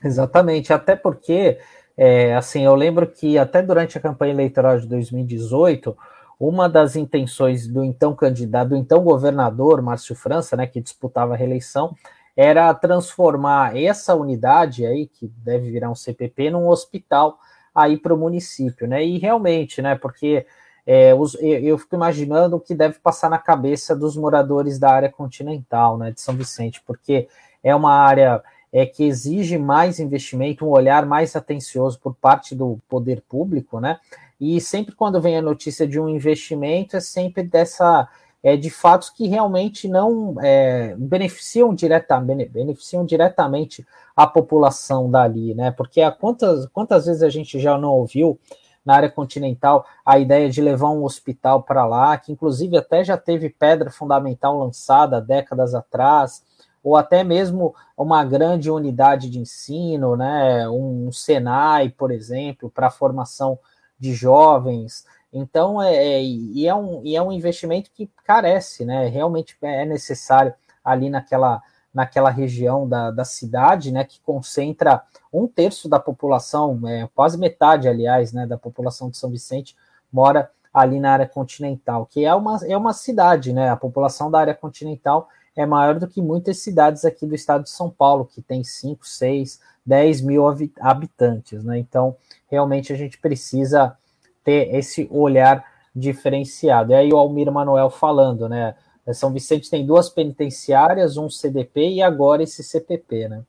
Exatamente, até porque, é, assim, eu lembro que até durante a campanha eleitoral de 2018, uma das intenções do então candidato, do então governador Márcio França, né, que disputava a reeleição, era transformar essa unidade aí, que deve virar um CPP, num hospital aí para o município, né? E realmente, né? Porque é, os, eu fico imaginando o que deve passar na cabeça dos moradores da área continental, né, de São Vicente, porque é uma área é, que exige mais investimento, um olhar mais atencioso por parte do poder público, né? E sempre quando vem a notícia de um investimento, é sempre dessa é, de fatos que realmente não é, beneficiam, diretamente, beneficiam diretamente a população dali, né? Porque há quantas, quantas vezes a gente já não ouviu na área continental a ideia de levar um hospital para lá, que inclusive até já teve pedra fundamental lançada décadas atrás, ou até mesmo uma grande unidade de ensino, né? Um Senai, por exemplo, para formação de jovens. Então, é, é, e, é um, e é um investimento que carece, né? Realmente é necessário ali naquela, naquela região da, da cidade, né? Que concentra um terço da população, é, quase metade, aliás, né? Da população de São Vicente mora ali na área continental, que é uma, é uma cidade, né? A população da área continental é maior do que muitas cidades aqui do estado de São Paulo, que tem 5, 6, 10 mil habitantes, né? Então, realmente a gente precisa ter esse olhar diferenciado. E aí o Almir Manuel falando, né? São Vicente tem duas penitenciárias, um CDP e agora esse CPP, né?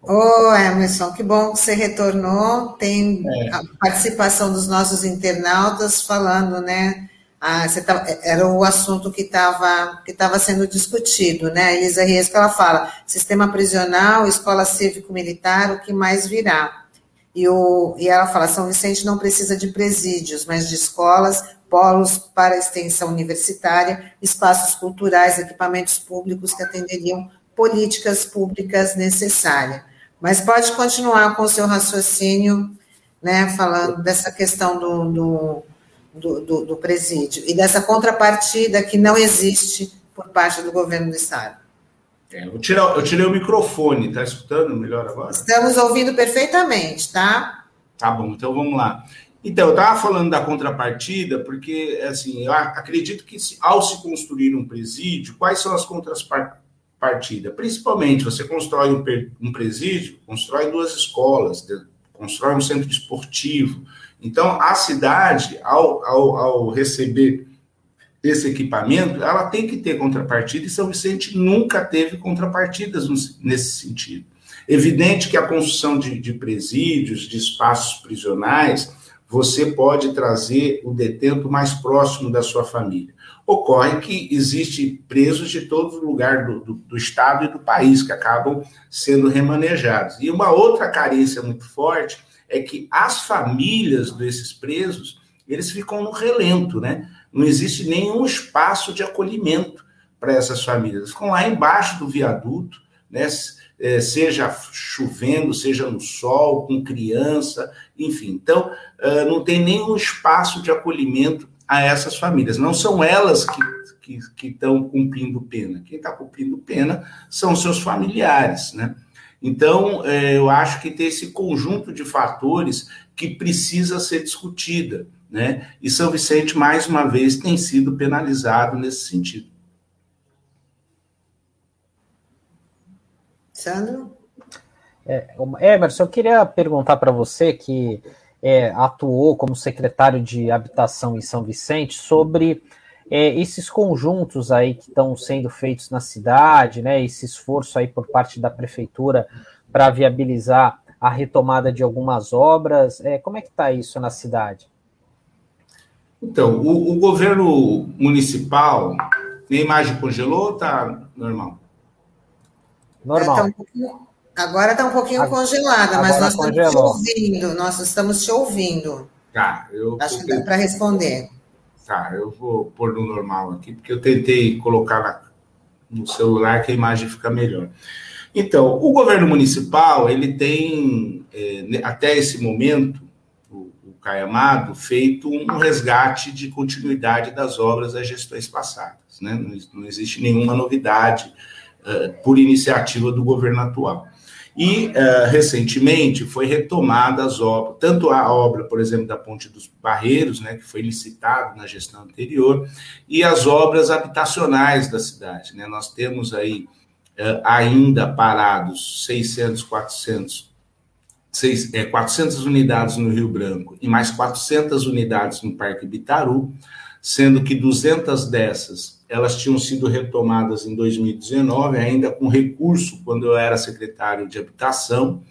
Ô, oh, Emerson, que bom que você retornou. Tem é. a participação dos nossos internautas falando, né? Ah, tá, era o assunto que estava que tava sendo discutido, né? A Elisa que ela fala: sistema prisional, escola cívico-militar, o que mais virá? E, o, e ela fala: São Vicente não precisa de presídios, mas de escolas, polos para extensão universitária, espaços culturais, equipamentos públicos que atenderiam políticas públicas necessárias. Mas pode continuar com o seu raciocínio, né, falando dessa questão do, do, do, do, do presídio e dessa contrapartida que não existe por parte do governo do Estado. É, eu, tirei, eu tirei o microfone, tá escutando melhor agora? Estamos ouvindo perfeitamente, tá? Tá bom, então vamos lá. Então, eu estava falando da contrapartida, porque, assim, eu acredito que ao se construir um presídio, quais são as contrapartidas? Principalmente, você constrói um presídio, constrói duas escolas, constrói um centro esportivo. Então, a cidade, ao, ao, ao receber esse equipamento, ela tem que ter contrapartida, e São Vicente nunca teve contrapartidas nesse sentido. Evidente que a construção de, de presídios, de espaços prisionais, você pode trazer o detento mais próximo da sua família. Ocorre que existe presos de todo lugar do, do, do, estado e do país que acabam sendo remanejados. E uma outra carência muito forte é que as famílias desses presos, eles ficam no relento, né? Não existe nenhum espaço de acolhimento para essas famílias. Eles ficam lá embaixo do viaduto, né? É, seja chovendo, seja no sol, com criança, enfim. Então, não tem nenhum espaço de acolhimento a essas famílias. Não são elas que, que, estão cumprindo pena. Quem está cumprindo pena são seus familiares, né? Então, é, eu acho que tem esse conjunto de fatores que precisa ser discutida, né? E São Vicente, mais uma vez, tem sido penalizado nesse sentido. Sandro? É, Emerson, eu queria perguntar para você que é, atuou como secretário de Habitação em São Vicente sobre é, esses conjuntos aí que estão sendo feitos na cidade, né? Esse esforço aí por parte da prefeitura para viabilizar a retomada de algumas obras. É, como é que está isso na cidade? Então, o, o governo municipal, a imagem congelou ou está normal? Normal. Tá um pouquinho, agora está um pouquinho agora, congelada, mas nós congelou. estamos te ouvindo. Nós estamos te ouvindo. Tá, eu. Acho que dá para responder. Tá, eu vou pôr no normal aqui, porque eu tentei colocar na, no celular que a imagem fica melhor. Então, o governo municipal, ele tem, é, até esse momento, o, o Caio Amado, feito um resgate de continuidade das obras das gestões passadas. Né? Não, não existe nenhuma novidade uh, por iniciativa do governo atual. E, uh, recentemente, foi retomada as obras, tanto a obra, por exemplo, da Ponte dos Barreiros, né, que foi licitado na gestão anterior, e as obras habitacionais da cidade. Né? Nós temos aí uh, ainda parados 600, 400, 6, é, 400 unidades no Rio Branco e mais 400 unidades no Parque Bitaru, sendo que 200 dessas elas tinham sido retomadas em 2019, ainda com recurso, quando eu era secretário de habitação,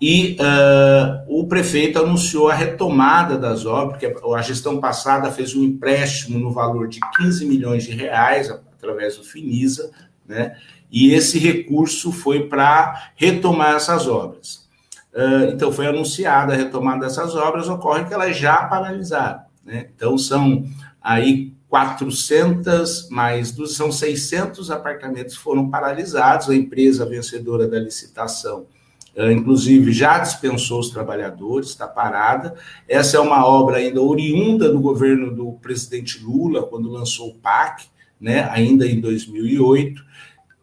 e uh, o prefeito anunciou a retomada das obras, porque a gestão passada fez um empréstimo no valor de 15 milhões de reais, através do Finisa, né? e esse recurso foi para retomar essas obras. Uh, então, foi anunciada a retomada dessas obras, ocorre que elas já paralisaram. Né? Então, são aí 400 mais são 600 apartamentos foram paralisados. A empresa vencedora da licitação, eh, inclusive, já dispensou os trabalhadores, está parada. Essa é uma obra ainda oriunda do governo do presidente Lula, quando lançou o PAC, né, ainda em 2008,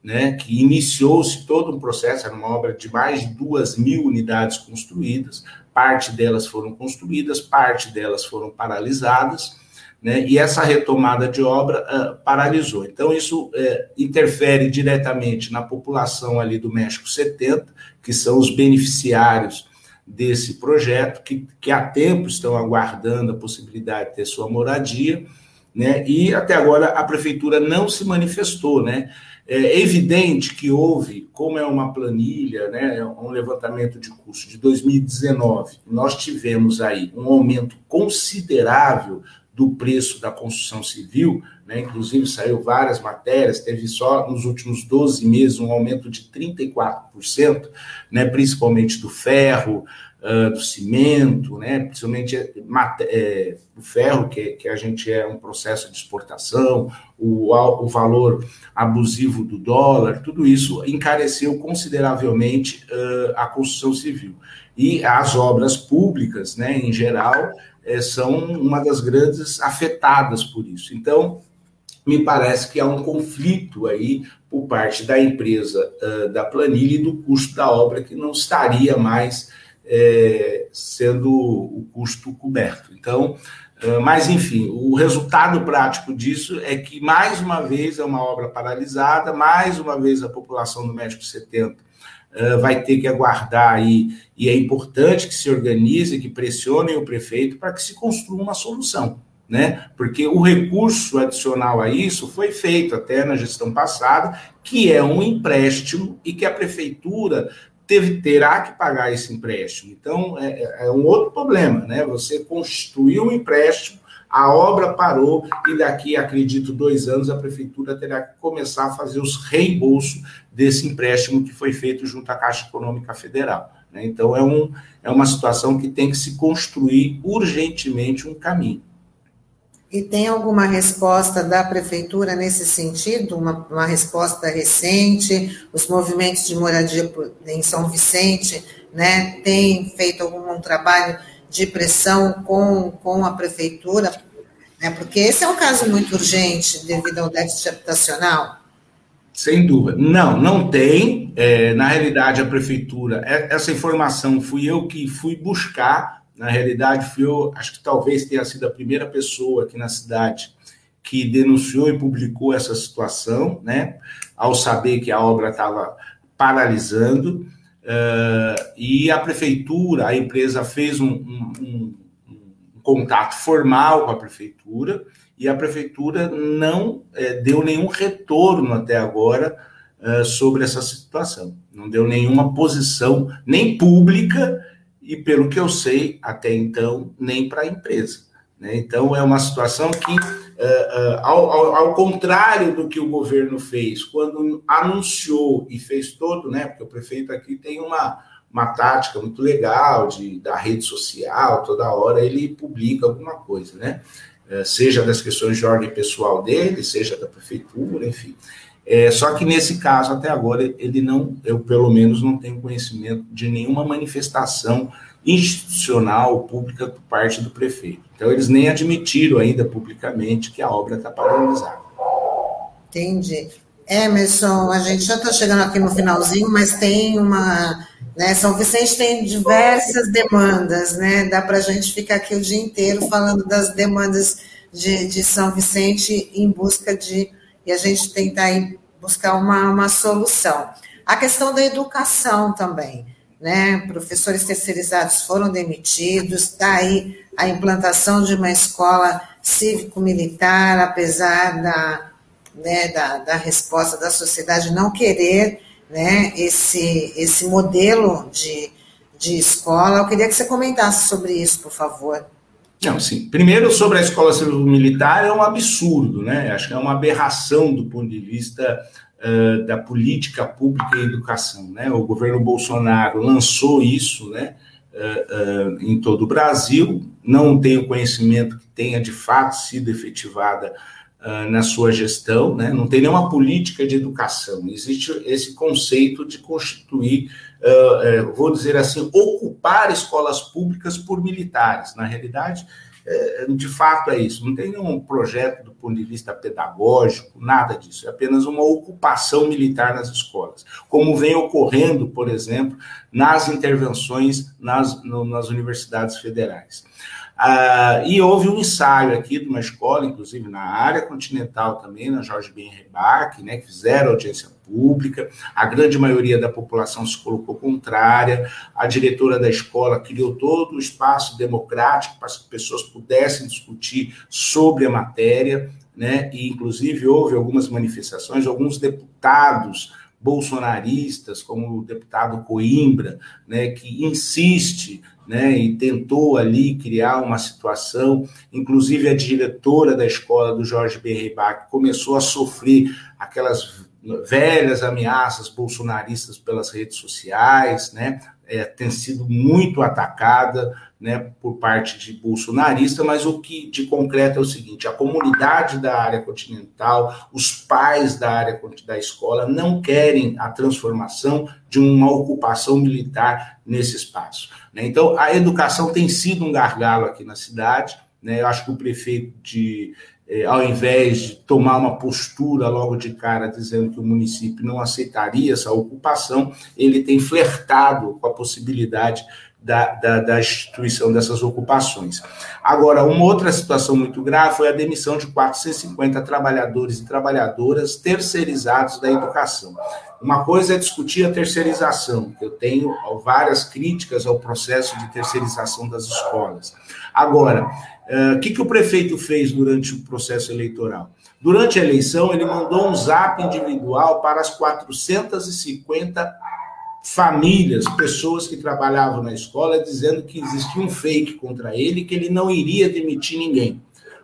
né, que iniciou-se todo um processo, era uma obra de mais de duas mil unidades construídas, parte delas foram construídas, parte delas foram paralisadas né? E essa retomada de obra uh, paralisou. Então, isso uh, interfere diretamente na população ali do México 70, que são os beneficiários desse projeto, que, que há tempo estão aguardando a possibilidade de ter sua moradia, né? E até agora a prefeitura não se manifestou, né? É evidente que houve, como é uma planilha, né, um levantamento de custo de 2019, nós tivemos aí um aumento considerável do preço da construção civil, né? inclusive saiu várias matérias, teve só nos últimos 12 meses um aumento de 34%, né? principalmente do ferro, do cimento, né? principalmente é, o ferro, que, que a gente é um processo de exportação, o, o valor abusivo do dólar, tudo isso encareceu consideravelmente uh, a construção civil. E as obras públicas, né, em geral, é, são uma das grandes afetadas por isso. Então, me parece que há um conflito aí por parte da empresa uh, da planilha e do custo da obra que não estaria mais é, sendo o custo coberto. Então, uh, mas enfim, o resultado prático disso é que mais uma vez é uma obra paralisada, mais uma vez a população do México 70 uh, vai ter que aguardar aí, e é importante que se organize, que pressionem o prefeito para que se construa uma solução né? Porque o recurso adicional a isso foi feito até na gestão passada, que é um empréstimo e que a prefeitura teve, terá que pagar esse empréstimo. Então, é, é, é um outro problema, né? Você constituiu um empréstimo, a obra parou e daqui, acredito, dois anos, a prefeitura terá que começar a fazer os reembolsos desse empréstimo que foi feito junto à Caixa Econômica Federal. Né? Então, é, um, é uma situação que tem que se construir urgentemente um caminho. E tem alguma resposta da prefeitura nesse sentido? Uma, uma, resposta recente? Os movimentos de moradia em São Vicente né, têm feito algum trabalho de pressão com, com a prefeitura? Né, porque esse é um caso muito urgente devido ao déficit habitacional. Sem dúvida. Não, não tem. É, na realidade, a prefeitura, é, essa informação fui eu que fui buscar na realidade, fui eu, acho que talvez tenha sido a primeira pessoa aqui na cidade que denunciou e publicou essa situação, né? Ao saber que a obra estava paralisando. Uh, e a prefeitura, a empresa fez um, um, um, contato formal com a prefeitura e a prefeitura não é, deu nenhum retorno até agora uh, sobre essa situação. Não deu nenhuma posição, nem pública e, pelo que eu sei, até então, nem para a empresa. Né? Então, é uma situação que, uh, uh, ao, ao, contrário do que o governo fez, quando anunciou e fez todo, né? porque o prefeito aqui tem uma, uma tática muito legal de, da rede social, toda hora ele publica alguma coisa, né? Uh, seja das questões de ordem pessoal dele, seja da prefeitura, enfim. É, só que nesse caso, até agora, ele não, eu pelo menos não tenho conhecimento de nenhuma manifestação institucional, pública, por parte do prefeito. Então, eles nem admitiram ainda publicamente que a obra está paralisada. Entendi. Emerson, a gente já está chegando aqui no finalzinho, mas tem uma. Né, São Vicente tem diversas demandas, né? Dá para a gente ficar aqui o dia inteiro falando das demandas de, de São Vicente em busca de e a gente tentar aí buscar uma, uma solução. A questão da educação também, né? Professores terceirizados foram demitidos, está aí a implantação de uma escola cívico-militar, apesar da, né, da, da resposta da sociedade não querer né, esse, esse modelo de, de escola. Eu queria que você comentasse sobre isso, por favor. Não, sim. Primeiro, sobre a escola civil militar, é um absurdo, né? Acho que é uma aberração do ponto de vista uh, da política pública e educação, né? O governo Bolsonaro lançou isso, né? Uh, uh, em todo o Brasil, não tenho conhecimento que tenha de fato sido efetivada na sua gestão, né? não tem nenhuma política de educação. Existe esse conceito de constituir uh, uh, vou dizer assim, ocupar escolas públicas por militares. Na realidade, uh, de fato é isso. Não tem nenhum projeto do ponto de vista pedagógico, nada disso. É apenas uma ocupação militar nas escolas, como vem ocorrendo, por exemplo, nas intervenções nas, nas universidades federais. Uh, e houve um ensaio aqui de uma escola, inclusive na área continental também, na Jorge Ben Rebac, né, que fizeram audiência pública. A grande maioria da população se colocou contrária. A diretora da escola criou todo o espaço democrático para que pessoas pudessem discutir sobre a matéria, né? E inclusive houve algumas manifestações, alguns deputados bolsonaristas, como o deputado Coimbra, né, que insiste né, e tentou ali criar uma situação, inclusive a diretora da escola do Jorge Berrebac começou a sofrer aquelas velhas ameaças bolsonaristas pelas redes sociais, né, é, tem sido muito atacada, né, por parte de bolsonarista, mas o que de concreto é o seguinte: a comunidade da área continental, os pais da área da escola não querem a transformação de uma ocupação militar nesse espaço. Né? Então, a educação tem sido um gargalo aqui na cidade. Né? Eu acho que o prefeito de, é, ao invés de tomar uma postura logo de cara dizendo que o município não aceitaria essa ocupação, ele tem flertado com a possibilidade da, da, da, instituição dessas ocupações. Agora, uma outra situação muito grave foi a demissão de 450 trabalhadores e trabalhadoras terceirizados da educação. Uma coisa é discutir a terceirização, eu tenho várias críticas ao processo de terceirização das escolas. Agora, eh, o que, que o prefeito fez durante o processo eleitoral? Durante a eleição, ele mandou um zap individual para as 450 famílias, pessoas que trabalhavam na escola, dizendo que existia um fake contra ele, que ele não iria demitir ninguém.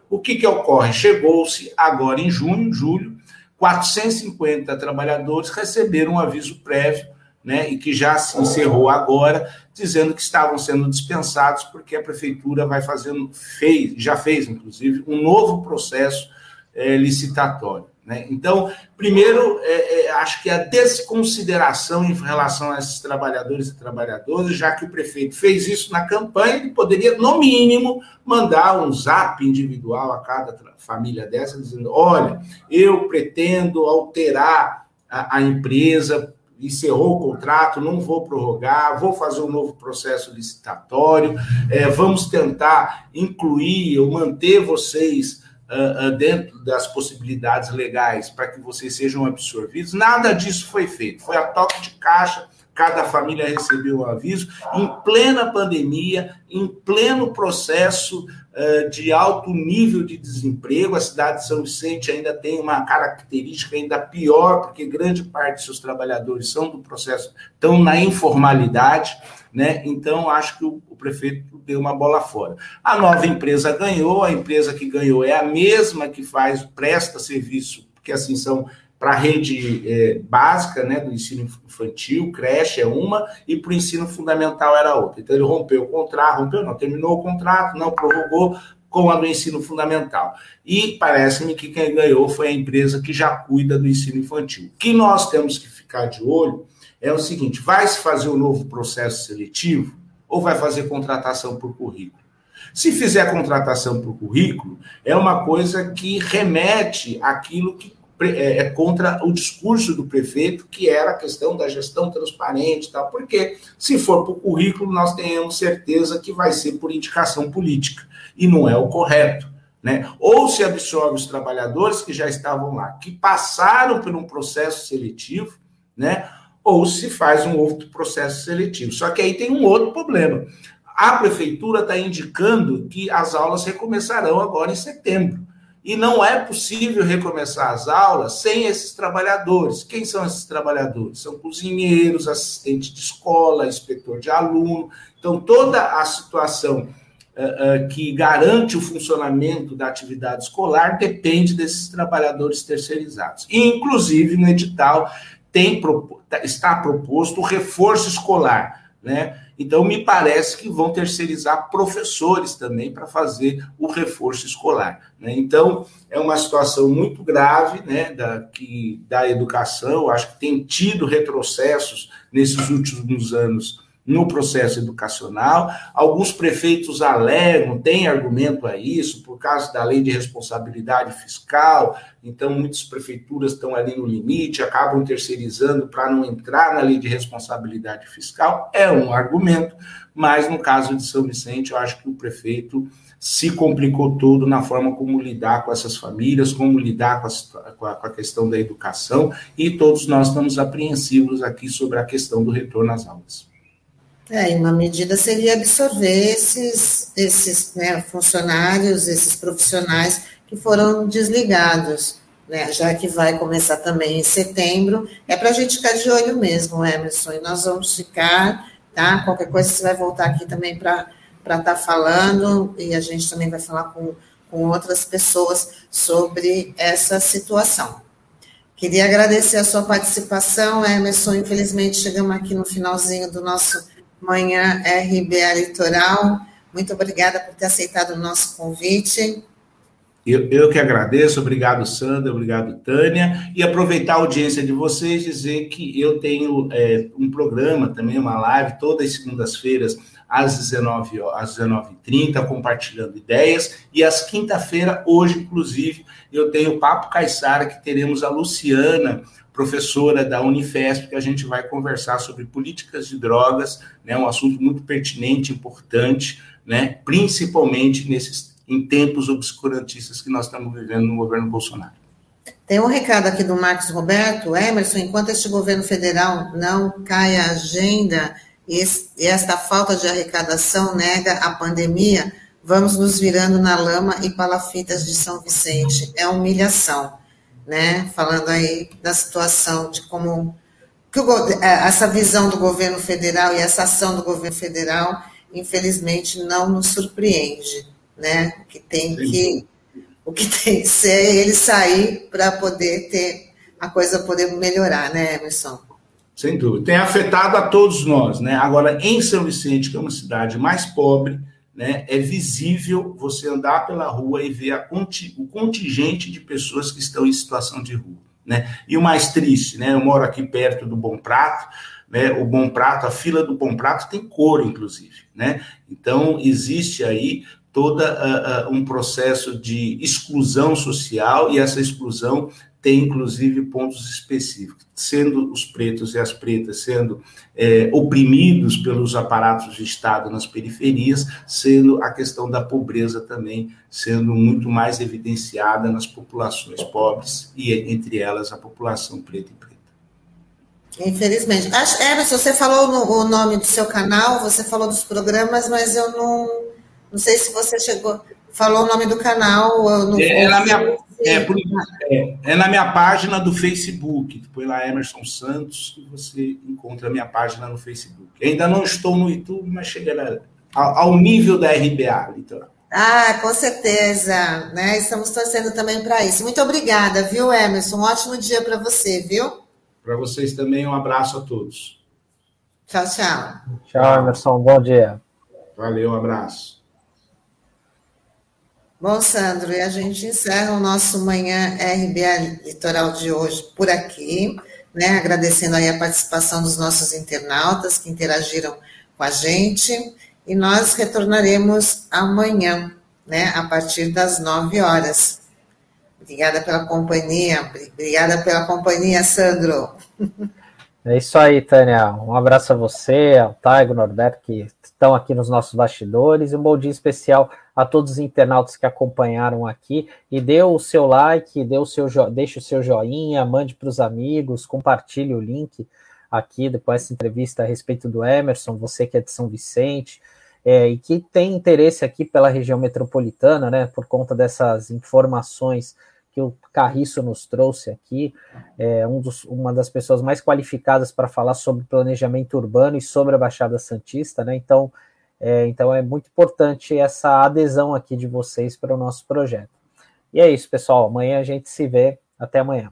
O que, que ocorre? Chegou-se agora em junho, julho, 450 trabalhadores receberam um aviso prévio, né, e que já se encerrou agora, dizendo que estavam sendo dispensados porque a prefeitura vai fazendo, fez, já fez, inclusive, um novo processo é, licitatório. Né? Então, primeiro, é, é, acho que a desconsideração em relação a esses trabalhadores e trabalhadoras, já que o prefeito fez isso na campanha, ele poderia, no mínimo, mandar um zap individual a cada família dessa, dizendo: olha, eu pretendo alterar a, a empresa, encerrou o contrato, não vou prorrogar, vou fazer um novo processo licitatório, é, vamos tentar incluir ou manter vocês uh, dentro das possibilidades legais para que vocês sejam absorvidos. Nada disso foi feito. Foi a toque de caixa, cada família recebeu o aviso, em plena pandemia, em pleno processo uh, de alto nível de desemprego. A cidade de São Vicente ainda tem uma característica ainda pior, porque grande parte de seus trabalhadores são do processo, estão na informalidade. Né? Então, acho que o, o, prefeito deu uma bola fora. A nova empresa ganhou, a empresa que ganhou é a mesma que faz, presta serviço, porque assim são para a rede é, básica né, do ensino infantil, creche é uma, e para o ensino fundamental era outra. Então, ele rompeu o contrato, rompeu, não, terminou o contrato, não prorrogou com a do ensino fundamental. E parece-me que quem ganhou foi a empresa que já cuida do ensino infantil. O que nós temos que ficar de olho é o seguinte: vai se fazer o um novo processo seletivo ou vai fazer contratação por currículo? Se fizer contratação por currículo, é uma coisa que remete àquilo que é, é contra o discurso do prefeito, que era a questão da gestão transparente e tal, porque se for por currículo, nós tenhamos certeza que vai ser por indicação política, e não é o correto. Né? Ou se absorve os trabalhadores que já estavam lá, que passaram por um processo seletivo, né? ou se faz um outro processo seletivo. Só que aí tem um outro problema. A prefeitura está indicando que as aulas recomeçarão agora em setembro. E não é possível recomeçar as aulas sem esses trabalhadores. Quem são esses trabalhadores? São cozinheiros, assistentes de escola, inspetor de aluno. Então, toda a situação uh, uh, que garante o funcionamento da atividade escolar depende desses trabalhadores terceirizados. E, inclusive, no edital tem, está proposto o reforço escolar, né? Então, me parece que vão terceirizar professores também para fazer o reforço escolar. Né? Então, é uma situação muito grave né, da, que, da educação. Acho que tem tido retrocessos nesses últimos anos no processo educacional. Alguns prefeitos alegam, têm argumento a isso, por causa da lei de responsabilidade fiscal. Então, muitas prefeituras estão ali no limite, acabam terceirizando para não entrar na lei de responsabilidade fiscal. É um argumento, mas no caso de São Vicente, eu acho que o prefeito se complicou todo na forma como lidar com essas famílias, como lidar com a, com a, com a questão da educação, e todos nós estamos apreensivos aqui sobre a questão do retorno às aulas. É, e uma medida seria absorver esses, esses né, funcionários, esses profissionais que foram desligados, né, já que vai começar também em setembro. É para a gente ficar de olho mesmo, Emerson, e nós vamos ficar, tá? Qualquer coisa você vai voltar aqui também para estar tá falando, e a gente também vai falar com, com outras pessoas sobre essa situação. Queria agradecer a sua participação, Emerson. Infelizmente, chegamos aqui no finalzinho do nosso Manhã RBA Litoral. Muito obrigada por ter aceitado o nosso convite. Eu, eu que agradeço, obrigado, Sandra, obrigado, Tânia. E aproveitar a audiência de vocês, dizer que eu tenho é, um programa também, uma live, todas as segundas-feiras, às 19 às 19h30, compartilhando ideias. E às quinta-feira, hoje, inclusive, eu tenho o Papo Caissara, que teremos a Luciana, professora da Unifesp, que a gente vai conversar sobre políticas de drogas, né, um assunto muito pertinente, importante, né, principalmente nesses em tempos obscurantistas que nós estamos vivendo no governo Bolsonaro. Tem um recado aqui do Marcos Roberto. Emerson, enquanto este governo federal não cai a agenda e esta falta de arrecadação nega a pandemia, vamos nos virando na lama e palafitas de São Vicente. É humilhação, né? Falando aí da situação de como que o, é, essa visão do governo federal e essa ação do governo federal, infelizmente, não nos surpreende, né? Que tem que o que tem que ser é ele sair para poder ter a coisa poder melhorar, né, Emerson? Sem dúvida. Tem afetado a todos nós, né? Agora, em São Vicente, que é uma cidade mais pobre, né, é visível você andar pela rua e ver a, o contingente de pessoas que estão em situação de rua. Né? E o mais triste, né? Eu moro aqui perto do Bom Prato, né? O Bom Prato, a fila do Bom Prato tem cor, inclusive, né? Então existe aí toda uh, uh, um processo de exclusão social e essa exclusão tem inclusive pontos específicos, sendo os pretos e as pretas sendo é, oprimidos pelos aparatos de Estado nas periferias, sendo a questão da pobreza também sendo muito mais evidenciada nas populações pobres e entre elas a população preta e preta. Infelizmente. Emerson, você falou no, o nome do seu canal, você falou dos programas, mas eu não, não sei se você chegou, falou o nome do canal. No, é, é, na minha, é, por, é, é, na minha página do Facebook. Põe lá Emerson Santos que você encontra a minha página no Facebook. Ainda não estou no YouTube, mas cheguei ao, ao nível da RBA, literal. Ah, com certeza, né? Estamos torcendo também para isso. Muito obrigada, viu, Emerson? Um ótimo dia para você, viu? Para vocês também, um abraço a todos. Tchau, tchau. Tchau, Emerson. Bom dia. Valeu, um abraço. Bom, Sandro, e a gente encerra o nosso Manhã RBA Litoral de hoje por aqui, né? Agradecendo aí a participação dos nossos internautas que interagiram com a gente. E nós retornaremos amanhã, né? A partir das nove horas. Obrigada pela companhia. Obrigada pela companhia, Sandro. *laughs* É isso aí, Tânia. Um abraço a você, ao Taigo, Norberto, que estão aqui nos nossos bastidores, um bom dia especial a todos os internautas que acompanharam aqui. E dê o seu like, dê o seu deixe o seu joinha, mande para os amigos, compartilhe o link aqui depois dessa entrevista a respeito do Emerson, você que é de São Vicente. É, e que tem interesse aqui pela região metropolitana, né, por conta dessas informações que o Carriço nos trouxe aqui, é um dos, uma das pessoas mais qualificadas para falar sobre planejamento urbano e sobre a Baixada Santista, né? Então, é, então é muito importante essa adesão aqui de vocês para o nosso projeto. E é isso, pessoal. Amanhã a gente se vê. Até amanhã.